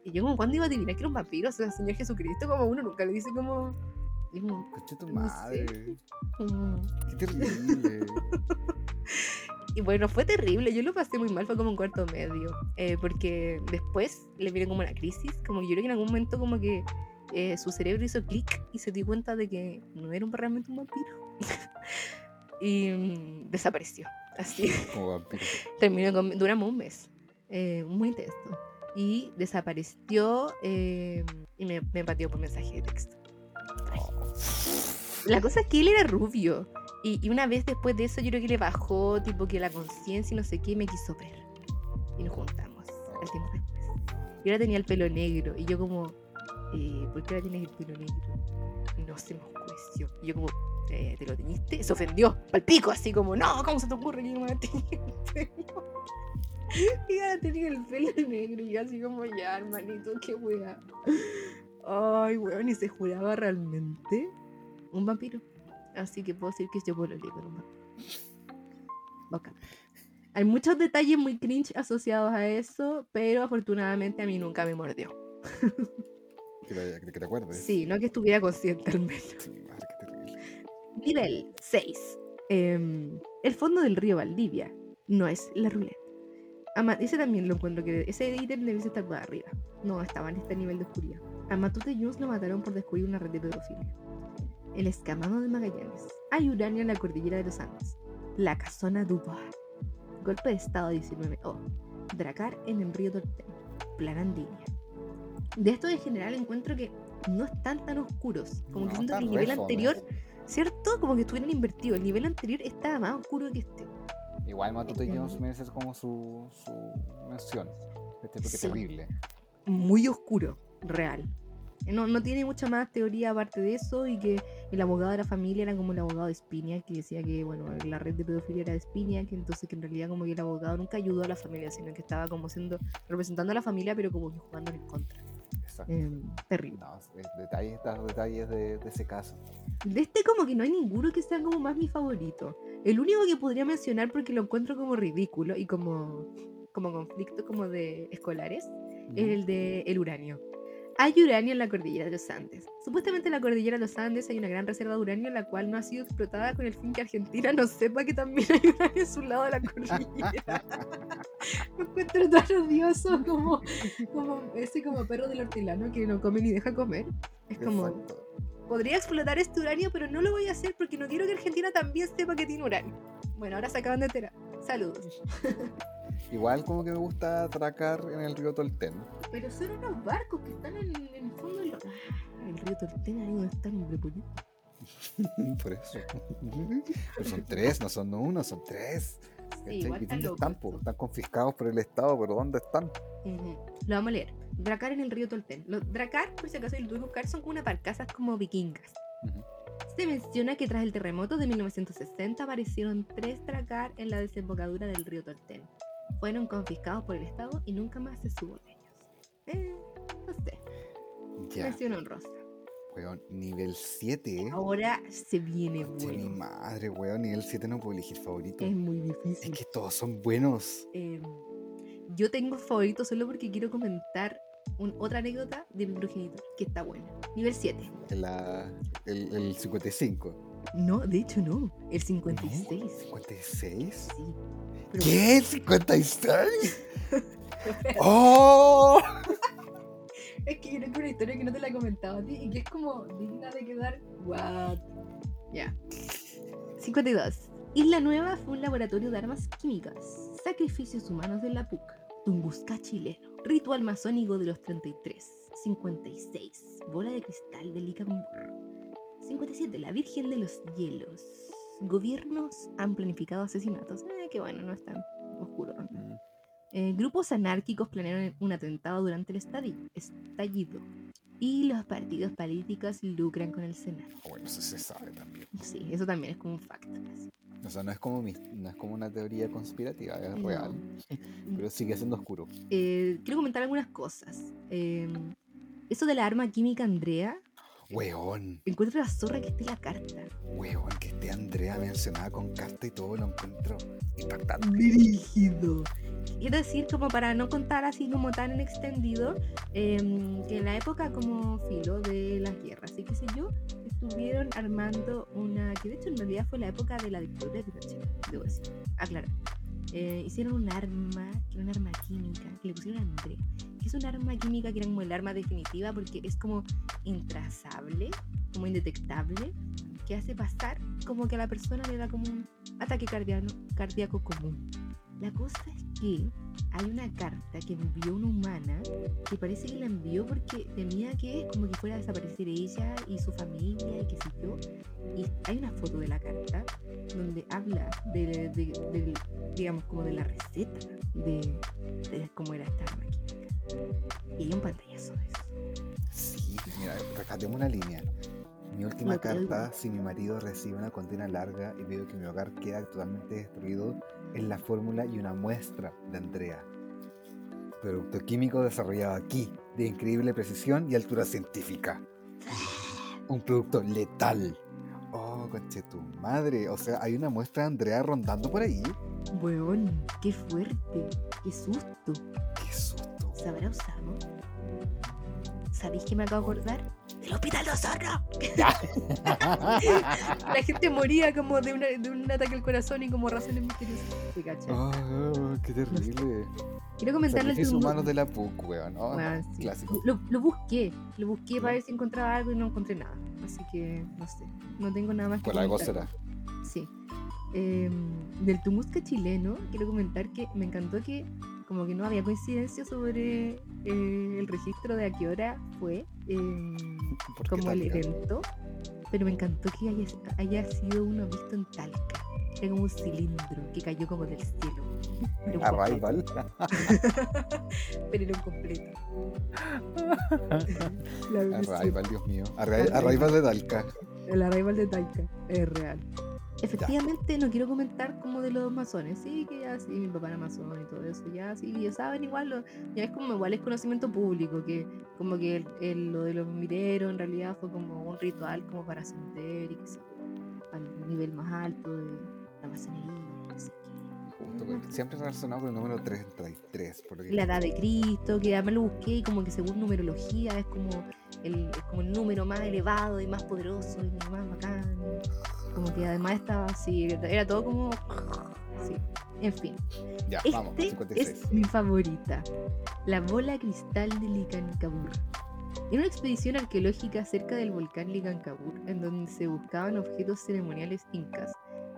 Y yo, como, ¿cuándo iba a adivinar que era un vampiro? O sea, Señor Jesucristo, como uno nunca le dice como. como, tu No sé. madre. mm. Qué terrible. Y bueno, fue terrible. Yo lo pasé muy mal, fue como un cuarto medio. eh, porque después le vino como una crisis. Como que yo creo que en algún momento, como que eh, su cerebro hizo clic y se dio cuenta de que no era un- realmente un vampiro. y mm, desapareció. Así. Como vampiro. Terminó con. Duramos un mes. eh, muy intenso. Y desapareció eh, y me, me pateó por mensaje de texto. La cosa es que él era rubio. Y, y una vez después de eso, yo creo que le bajó, tipo que la conciencia y no sé qué, me quiso ver. Y nos juntamos al tiempo después. Y ahora tenía el pelo negro. Y yo, como, eh, ¿por qué ahora tienes el pelo negro? No se me oscureció. Y yo, como, eh, ¿te lo teñiste? Se ofendió, al pico, así como, no, ¿cómo se te ocurre que yo me el pelo? Y ahora tenía el pelo negro. Y yo, así como, ya, hermanito, qué wea. Ay, weón, y se juraba realmente un vampiro. Así que puedo decir que yo puedo con un vampiro. Bacán. Hay muchos detalles muy cringe asociados a eso, pero afortunadamente a mí nunca me mordió. Que te, que te acuerdes. Sí, no que estuviera consciente al menos. Sí, madre, qué terrible. Nivel 6. Em, el fondo del río Valdivia no es la ruleta. Ama- ese también lo encuentro que ese ítem debe estar arriba. No estaba en este nivel de oscuridad. A Matute Jones lo mataron por descubrir una red de pedofilia. El escamado de Magallanes. Hay uranio en la cordillera de los Andes. La casona Dubois. Golpe de estado 19. Oh. Dracar en el río Tortel. Plan Andinia. De esto en general encuentro que no están tan oscuros. Como que No, siento está que el nivel anterior, ¿cierto? Como que estuvieran invertidos. El nivel anterior estaba más oscuro que este. Igual Matute Eh, Jones merece como su, su mención. Este porque Sí. terrible. Muy oscuro, real. No, no tiene mucha más teoría aparte de eso y que el abogado de la familia era como el abogado de Spiniak que decía que bueno la red de pedofilia era de Spiniak entonces que en realidad como que el abogado nunca ayudó a la familia sino que estaba como siendo representando a la familia pero como que jugando en contra Exacto. Em, terrible No, es- detalles, detalles de, de ese caso. de este como que no hay ninguno que sea como más mi favorito el único que podría mencionar porque lo encuentro como ridículo y como como conflicto como de escolares es el de el uranio. Hay uranio en la cordillera de los Andes. Supuestamente en la cordillera de los Andes hay una gran reserva de uranio la cual no ha sido explotada con el fin que Argentina no sepa que también hay uranio en su lado de la cordillera. Me encuentro tan odioso como, como ese como perro del hortelano que no come ni deja comer. Es como, Exacto. podría explotar este uranio, pero no lo voy a hacer porque no quiero que Argentina también sepa que tiene uranio. Bueno, ahora se acaban de enterar. Saludos. Igual como que me gusta atracar en el río Tolten. Pero son unos barcos que están en, en el fondo del... Ah, el río Tortena, ahí donde está el. Por eso. Pero son tres, no son uno, son tres. Sí, ¿Y están? esto. po? Están confiscados por el Estado, pero ¿dónde están? Lo vamos a leer. Dracar en el río Tolten. Los Dracar, por si acaso lo tuve buscar, son como unas barcazas como vikingas. Se menciona que tras el terremoto de 1960 aparecieron tres Dracar en la desembocadura del río Tolten. Fueron confiscados por el Estado y nunca más se supo de ellos. Eh, no sé, Ya, mención honrosa. weón. Nivel 7. Ahora se viene Conche mi bueno. madre, weón. Nivel 7 no puedo elegir favorito. Es muy Es difícil. que todos son buenos. Eh, yo tengo favorito solo porque quiero comentar un- otra anécdota de mi progenitor que está buena. Nivel 7. La- el, el 55. No, de hecho no. El 56. ¿56? Sí. Pero- ¿Qué? ¿56? ¡Oh! Es que yo tengo una historia que no te la he comentado a ti y que es como digna de quedar. What? Ya. 52. Isla Nueva fue un laboratorio de armas químicas. Sacrificios humanos de la PUC. Tunguska chileno. Ritual masónico de los 33. 56. Bola de cristal de Licambur. 57. La Virgen de los Hielos. Gobiernos han planificado asesinatos. Eh, que bueno, no es tan oscuro. ¿no? Eh, grupos anárquicos planearon un atentado durante el estallido. Y los partidos políticos lucran con el Senado. Bueno, eso se sabe también. Sí, eso también es como un fact. casi. O sea, no es como, no es como una teoría conspirativa, es No. real. Pero sigue siendo oscuro. Eh, quiero comentar algunas cosas. Eh, eso de la arma química Andrea, Weón, encuentro la zorra que esté en la carta. weón, que esté Andrea mencionada con carta y todo lo encuentro impactante. Rígido. Quiero decir, como para no contar así como tan en extendido, em, que en la época como filo de las guerras y qué sé yo, estuvieron armando una, que de hecho en realidad fue la época de la dictadura de Pinochet, debo decir, aclarar. Eh, hicieron un arma, que era un arma química, que le pusieron a Andrea, que es un arma química que era como el arma definitiva porque es como intrazable, como indetectable, que hace pasar como que a la persona le da como un ataque cardíaco, cardíaco común. La cosa es que hay una carta que envió una humana que parece que la envió porque temía que como que fuera a desaparecer ella y su familia y qué sé yo. Y hay una foto de la carta donde habla de, de- de- digamos, como de la receta de, de cómo era esta química. Y hay un pantallazo de eso. Mira, rescatemos una línea. Mi última carta, si mi marido recibe una condena larga y veo que mi hogar queda totalmente destruido, es la fórmula y una muestra de Andrea. Producto químico desarrollado aquí, de increíble precisión y altura científica. Un producto letal. Oh, coche tu madre. O sea, hay una muestra de Andrea rondando por ahí. Weón, qué fuerte, qué susto. Qué susto. ¿Se habrá usado? ¿Sabéis que me acabo de acordar? ¡Del hospital de Osorno! La gente moría como de, una- de un ataque al corazón y como razones misteriosas. ¿Te? Oh, qué terrible. Quiero comentarle turno- humanos de la PUC, weón. Sí. Clásico. Lo, lo busqué, lo busqué para ver si encontraba algo y no encontré nada. Así que, no sé, no tengo nada más que Por algo será. Sí. Em, del Tunguska chileno, quiero comentar que me encantó que como que no había coincidencia sobre eh, el registro de a qué hora fue em, ¿Por qué como el evento, pero me encantó que haya, haya sido uno visto en Talca. Era como un cilindro que cayó como del cielo. Pero Arrival. completo, pero era un completo. Arrival, Dios mío. Arri-. Arrival de Talca. El arrival de Talca es real. Efectivamente, no quiero comentar como de los masones. Sí, que ya sí, mi papá era masón y todo eso. Ya sí, ya saben, igual. Lo, ya es como igual es conocimiento público. Que como que el- el- lo de los mineros en realidad fue como un ritual como para ascender y que yo, al nivel más alto de la masonería. sé qué. Justo, güey. Siempre relacionado con el número 33. Por lo que- La edad de Cristo, que además lo busqué y como que según numerología es como el, es como el número más elevado y más poderoso y más bacán. Como que además estaba así, era todo como... Sí. En fin, Ya, vamos, este 56. es mi favorita, la bola cristal de Licancabur. En una expedición arqueológica cerca del volcán Licancabur, en donde se buscaban objetos ceremoniales incas,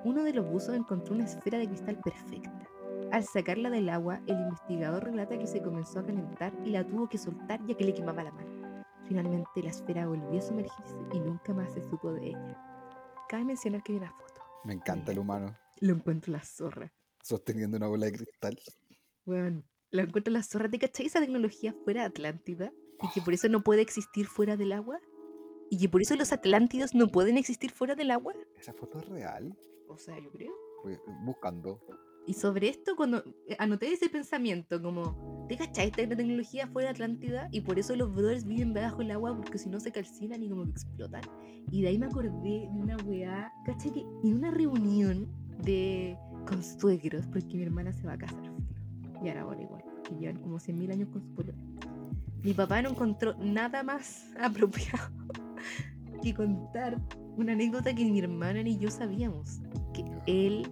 uno de los buzos encontró una esfera de cristal perfecta. Al sacarla del agua, el investigador relata que se comenzó a calentar y la tuvo que soltar ya que le quemaba la mano. Finalmente la esfera volvió a sumergirse y nunca más se supo de ella. Cabe mencionar que hay una foto. Me encanta el humano Lo encuentro la zorra. sosteniendo una bola de cristal. Bueno, lo encuentro la zorra. ¿Te cachai esa tecnología fuera Atlántida? Y que por eso no puede existir fuera del agua. Y que por eso los Atlántidos no pueden existir fuera del agua. ¿Esa foto es real? O sea, yo creo. Buscando. Y sobre esto, cuando eh, anoté ese pensamiento, como, ¿te cachai? Esta tecnología fue de Atlántida y por eso los brothers viven bajo el agua porque si no se calcinan y como que explotan. Y de ahí me acordé de una weá, ¿cachai? Que en una reunión de consuegros, porque mi hermana se va a casar, y ahora ahora igual, que llevan como 100.000 años con su polola. Mi papá no encontró nada más apropiado que contar una anécdota que ni mi hermana ni yo sabíamos, que él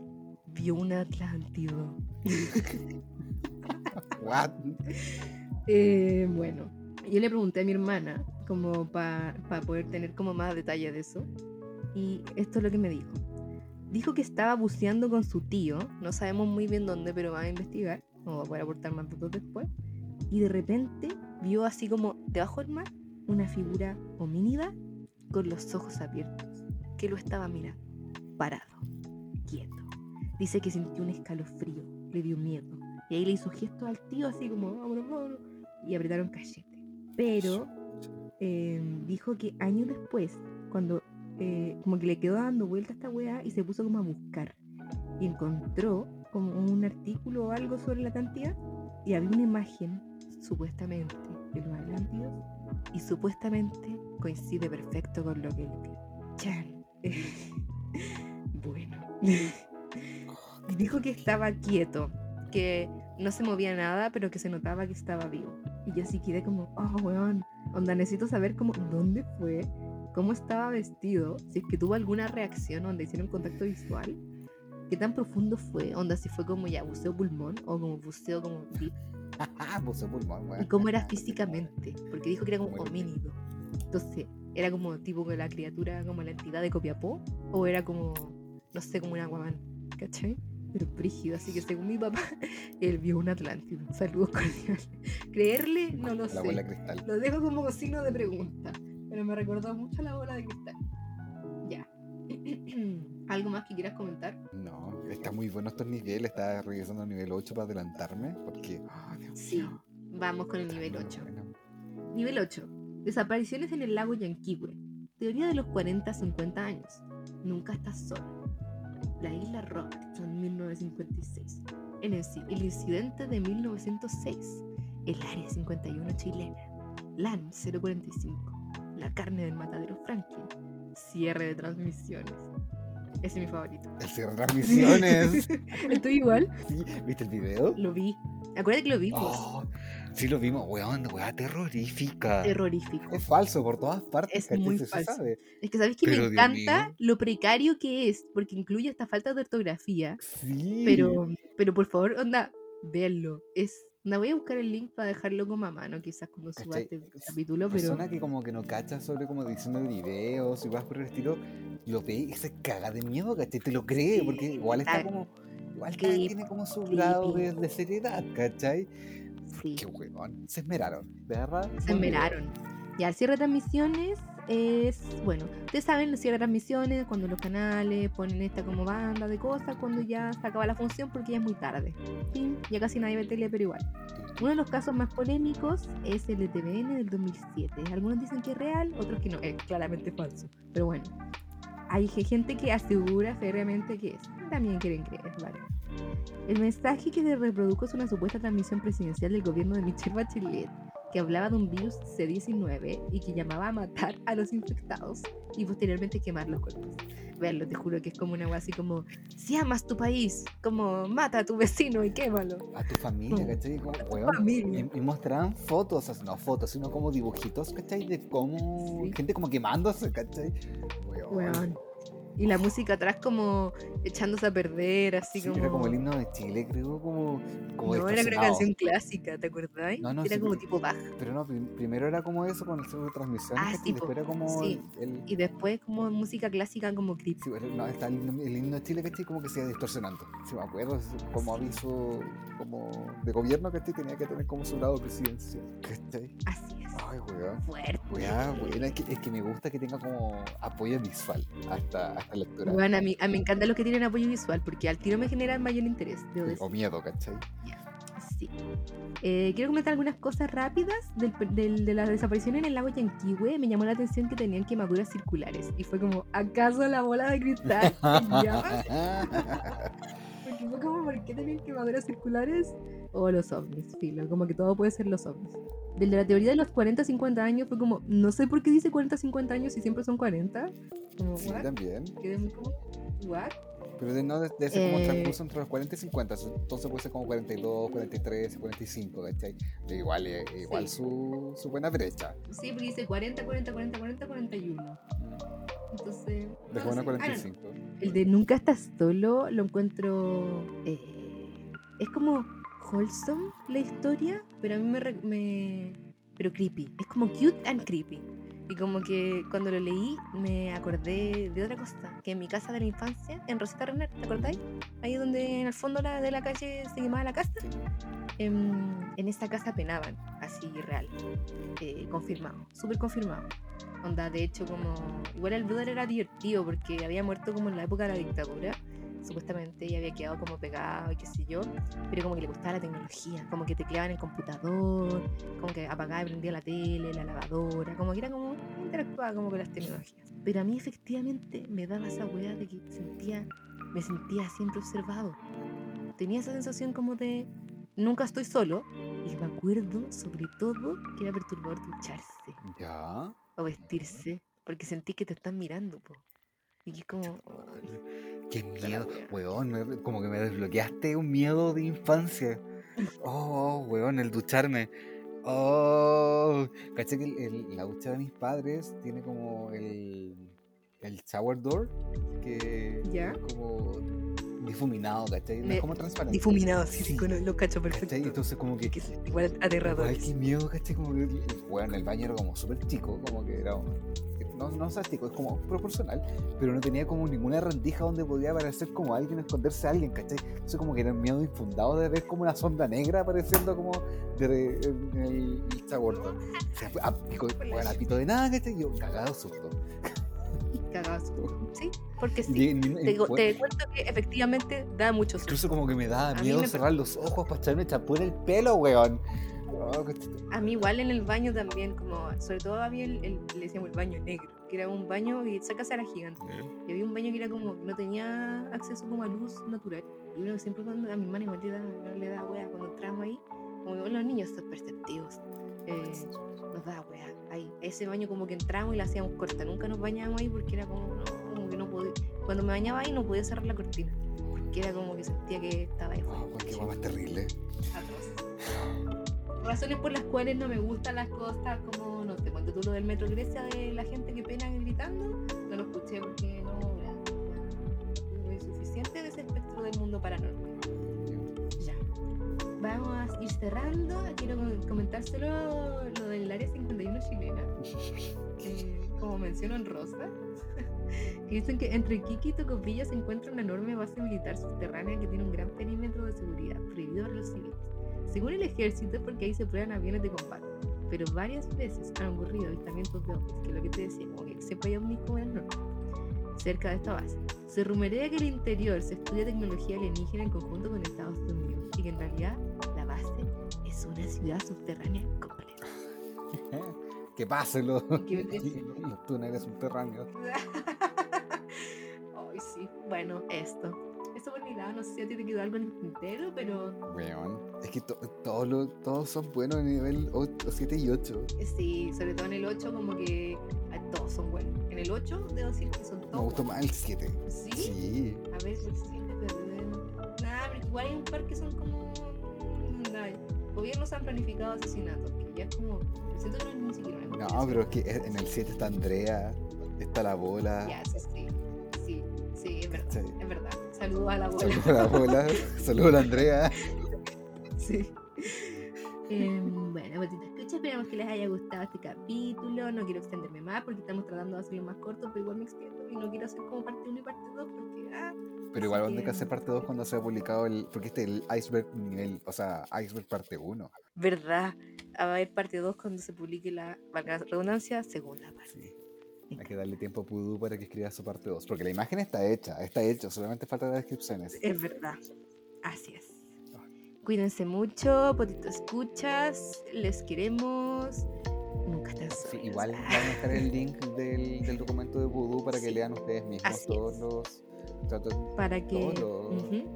vio un Atlántido. What? Eh, bueno, yo le pregunté a mi hermana como para poder tener como más detalle de eso. Y esto es lo que me dijo. Dijo que estaba buceando con su tío, no sabemos muy bien dónde, pero va a investigar, o va a poder aportar más datos después. Y de repente vio así como debajo del mar una figura homínida con los ojos abiertos, que lo estaba mirando, parado, quieto. Dice que sintió un escalofrío, le dio miedo. Y ahí le hizo gesto al tío así como, vámonos, vámonos. Y apretaron cachete. Pero em, dijo que años después, cuando eh, como que le quedó dando vuelta a esta weá y se puso como a buscar. Y encontró como un artículo o algo sobre la cantidad y había una imagen, supuestamente, de los Atlántidos y supuestamente coincide perfecto con lo que él. Chan. bueno. Dijo que estaba quieto, que no se movía nada, pero que se notaba que estaba vivo. Y yo así quedé como, oh, weón, onda, necesito saber cómo, dónde fue, cómo estaba vestido, si es que tuvo alguna reacción, donde hicieron contacto visual, qué tan profundo fue, onda, si fue como ya buceo pulmón o como buceo como deep. buceo pulmón, weón. Y cómo era físicamente, porque dijo que era como homínido. Entonces, ¿era como tipo la criatura, como la entidad de Copiapó? ¿O era como, no sé, como un aguamán? ¿Cachai? Pero brígido, así que según mi papá, él vio un Atlántido. Saludos cordiales. Creerle, no lo La sé. bola de cristal. Lo dejo como signo de pregunta. Pero me recordó mucho a la bola de cristal. Ya. ¿Algo más que quieras comentar? No, está muy bueno estos niveles. Estaba revisando el nivel 8 para adelantarme. Porque. ah, Dios Sí. Vamos con el nivel muy 8. bueno. Nivel 8. Desapariciones en el lago Yanquihue. Teoría de los 40-50 años. Nunca estás solo. La isla Robertson, 1956. En el, el incidente de 1906. El área 51 chilena. LAN 045. La carne del matadero Franklin. Cierre de transmisiones. Ese es mi favorito. El cierre de transmisiones. Estoy igual. Sí, ¿Viste el video? Lo vi. Acuérdate que lo vimos. Oh, sí lo vimos, weón, weá terrorífica. Terrorífico. Es falso por todas partes. Es muy falso. sabe. Es que sabes que Pero, me Dios encanta mío. lo precario que es, porque incluye esta falta de ortografía. Sí. Pero, pero por favor, onda, véanlo. Es, onda, voy a buscar el link para dejarlo como a mano, quizás cuando suba este capítulo, pero persona que como que no cacha sobre como edición de videos y vas por el estilo, lo ve y se caga de miedo, ¿cachai? Te lo cree, porque igual Está como, igual creepy, tiene como su grado de, de seriedad, ¿cachai? sí, Qué weón, se esmeraron, de verdad. se esmeraron. Ya, el cierre de transmisiones es, bueno, ustedes saben, el cierre de transmisiones, cuando los canales ponen esta como banda de cosas, cuando ya se acaba la función porque ya es muy tarde. Fin, ya casi nadie ve tele, pero igual. Uno de los casos más polémicos es el de TVN del 2007. Algunos dicen que es real, otros que no, es claramente falso. Pero bueno, hay ge- gente que asegura férreamente que es. También quieren creer, ¿vale? El mensaje que se reprodujo es una supuesta transmisión presidencial del gobierno de Michelle Bachelet, que hablaba de un virus C-19 y que llamaba a matar a los infectados y posteriormente quemar los cuerpos. Verlo, te juro que es como una agua así como, si amas tu país, como mata a tu vecino y quémalo. A tu familia, ¿cachai? Como, weón, familia. Y, y mostraban fotos, o sea, no fotos, sino como dibujitos, ¿cachai? De cómo Sí. gente como quemándose, ¿cachai? Weón. Weón. Y la música atrás como echándose a perder, así Sí, como... Era como el himno de Chile, creo, como, como no, era una canción clásica, ¿te acuerdas? No, no, era sí, como pero- tipo baja. Pero no, prim- primero era como eso con el centro de transmisión, Ah, sí, y después era como el... Y después como música clásica como creepy. sí, no, está el, himno- el himno de Chile, ¿cachai? Como que se iba distorsionando. Si me acuerdo, como aviso como de gobierno, ¿cachai? Tenía que tener como su lado presidencial, ¿cachai? Así es. Ay, weón. Fuerte. Weón, es que, es que me gusta que tenga como apoyo visual hasta, hasta lectura. Bueno, a mí, a mí me encantan los que tienen apoyo visual porque al tiro me generan mayor interés. debo decir. O miedo, ¿cachai? Sí. Eh, quiero comentar algunas cosas rápidas del, del- de la desaparición en el lago Yanquihue. Me llamó la atención que tenían quemaduras circulares. Y fue como, ¿acaso la bola de cristal? Fue como, ¿por qué tenían quemaduras circulares? O los ovnis, filo, como que todo puede ser los ovnis. Del de la teoría de los 40-50 años fue como, no sé por qué dice 40-50 años si siempre son 40. Como, Sí, what? también. Quedé muy como, what? Pero de, no, de, de como Eh, transcurso entre los 40 y 50. Entonces puede ser como 42, 43, 45, ¿cachai? Igual, eh, igual Sí. su, su buena brecha. Sí, porque dice 40, 40, 40, 40, 41. Entonces. Ah, no. 45. El de Nunca estás solo lo encuentro. eh, es como wholesome la historia, pero a mí me, re- me. Pero creepy. Es como cute and creepy. Y como que cuando lo leí me acordé de otra cosa. Que en mi casa de la infancia, en Rosita Renner, ¿te acordáis? Ahí donde en el fondo de la calle se llamaba la casa. En, en esta casa penaban, así real. eh, confirmado, súper confirmado. Onda, de hecho, como. Igual el brother era divertido porque había muerto como en la época de la dictadura, supuestamente, y había quedado como pegado y qué sé yo, pero como que le gustaba la tecnología, como que tecleaba en el computador, como que apagaba y prendía la tele, la lavadora, como que era como. interactuaba como con las tecnologías. Pero a mí efectivamente me daba esa weá de que sentía. me sentía siempre observado. Tenía esa sensación como de. nunca estoy solo, y me acuerdo sobre todo que era perturbador ducharse Ya. o vestirse, porque sentí que te están mirando, po. Y como, Qué miedo, weón. Como que me desbloqueaste un miedo de infancia. Oh, weón, el ducharme. Oh, caché que el- el- la ducha de mis padres tiene como el, el shower door que ¿Ya? es como difuminado, ¿cachai? No es como transparente. difuminado, sí, sí, con los cachos ¿Cachai? perfectos. Entonces como que Que es igual aterrador. Ay, qué miedo, ¿cachai? Como que, bueno, el baño era como súper chico, como que era, no, no sea chico, es como proporcional, pero no tenía como ninguna rendija donde podía aparecer como alguien, esconderse a alguien, ¿cachai? Entonces como que era un miedo infundado de ver como una sombra negra apareciendo como de, en el, door. O sea, fue a pico, bueno, a pito de nada, ¿cachai? Yo cagado susto. Cagados. Sí, porque Y sí. en- en- Te, digo- te cuento que efectivamente da mucho susto. Incluso como que me daba A mí miedo me- cerrar los ojos para echarme chapú en el pelo, weón. Oh. A mí igual en el baño también, como, sobre todo había el, el- le decíamos el baño negro, que era un baño y esa casa era gigante. Y había un baño que era como, no tenía acceso como a luz natural. Y uno siempre cuando a mi hermana igual le da, le da wea cuando entramos ahí, como que los niños son perceptivos. Eh, nos da wea. Ahí, ese baño como que entramos y la hacíamos corta. Nunca nos bañábamos ahí porque era como, no, como que no podía. Cuando me bañaba ahí no podía cerrar la cortina. Porque era como que sentía que estaba ahí. Oh, weón, qué más terrible. atroz. Razones por las cuales no me gustan las cosas como, no te cuento tú lo del Metro Grecia de la gente que pena gritando, no lo escuché porque no, no tuve suficiente de ese espectro del mundo paranormal. Ya. Vamos a ir cerrando. Quiero com- comentárselo lo del área 51 chilena. Eh, como menciono en Rosa. que dicen que entre Kiki y Tocopilla se encuentra una enorme base militar subterránea que tiene un gran perímetro de seguridad, prohibido para los civiles. Según el ejército porque ahí se prueban aviones de combate. Pero varias veces han ocurrido avistamientos de ovnis, que es lo que te decía, que siempre hay ovnis como el norte, cerca de esta base. Se rumorea que el interior se estudia tecnología alienígena en conjunto con Estados Unidos y que en realidad la base es una ciudad subterránea completa. Que pase los, Que los túneles subterráneos. Ay, sí. Bueno, esto. Esto por mi lado, no sé si a ti te quedó algo en el tintero, pero Weón, es que to- todos son buenos a nivel 7 y 8. eh, sí, sobre todo en el 8 como que todos son buenos. En el 8 debo decir que son Me todos gustó más el 7. buenos. ¿Sí? Sí. A ver, el 7, pero... Nada, pero igual hay un par que son como... Nada, gobiernos han planificado asesinatos, ya es como... Siento que no es ni siquiera una No, pero es que en el 7 está Andrea, está la bola. Ya, sí, sí. Sí, sí, es verdad. ¿cachai? Es verdad. Saludos a la abuela. Saludos a la bola, saludos a la Andrea. Sí. Em, bueno, botita escucha, esperamos que les haya gustado este capítulo. No quiero extenderme más porque estamos tratando de hacerlo más corto, pero igual me extiendo y no quiero hacer como parte 1 y parte 2 porque, ah, Pero igual van a tener que que- hacer parte 2 cuando sea publicado el. Porque este es el iceberg nivel, o sea, iceberg parte 1. verdad. Va a haber parte 2 cuando se publique la, valga la redundancia, segunda parte. Sí. Hay que darle tiempo a Pudu para que escriba su parte 2. Porque la imagen está hecha, está hecho, solamente falta las descripciones. Es verdad. Así es. Cuídense mucho, potito escuchas, les queremos. Nunca están Sí, solos. igual Ah, van a dejar el link del, del documento de Voodoo para que Sí. lean ustedes mismos Así todos es. los, para que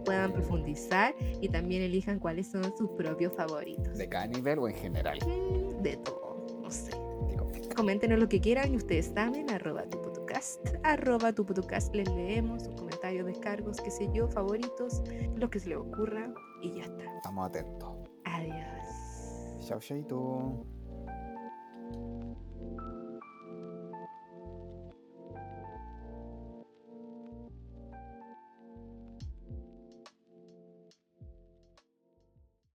puedan profundizar y también elijan cuáles son sus propios favoritos. ¿De cada nivel o en general? Mm, de todo, no sé. Coméntenos lo que quieran y ustedes saben, arroba tu podcast, arroba tu podcast, les leemos sus comentarios, descargos, qué sé yo, favoritos, lo que se les ocurra y ya está. Estamos atentos. Adiós. Chao, chaito.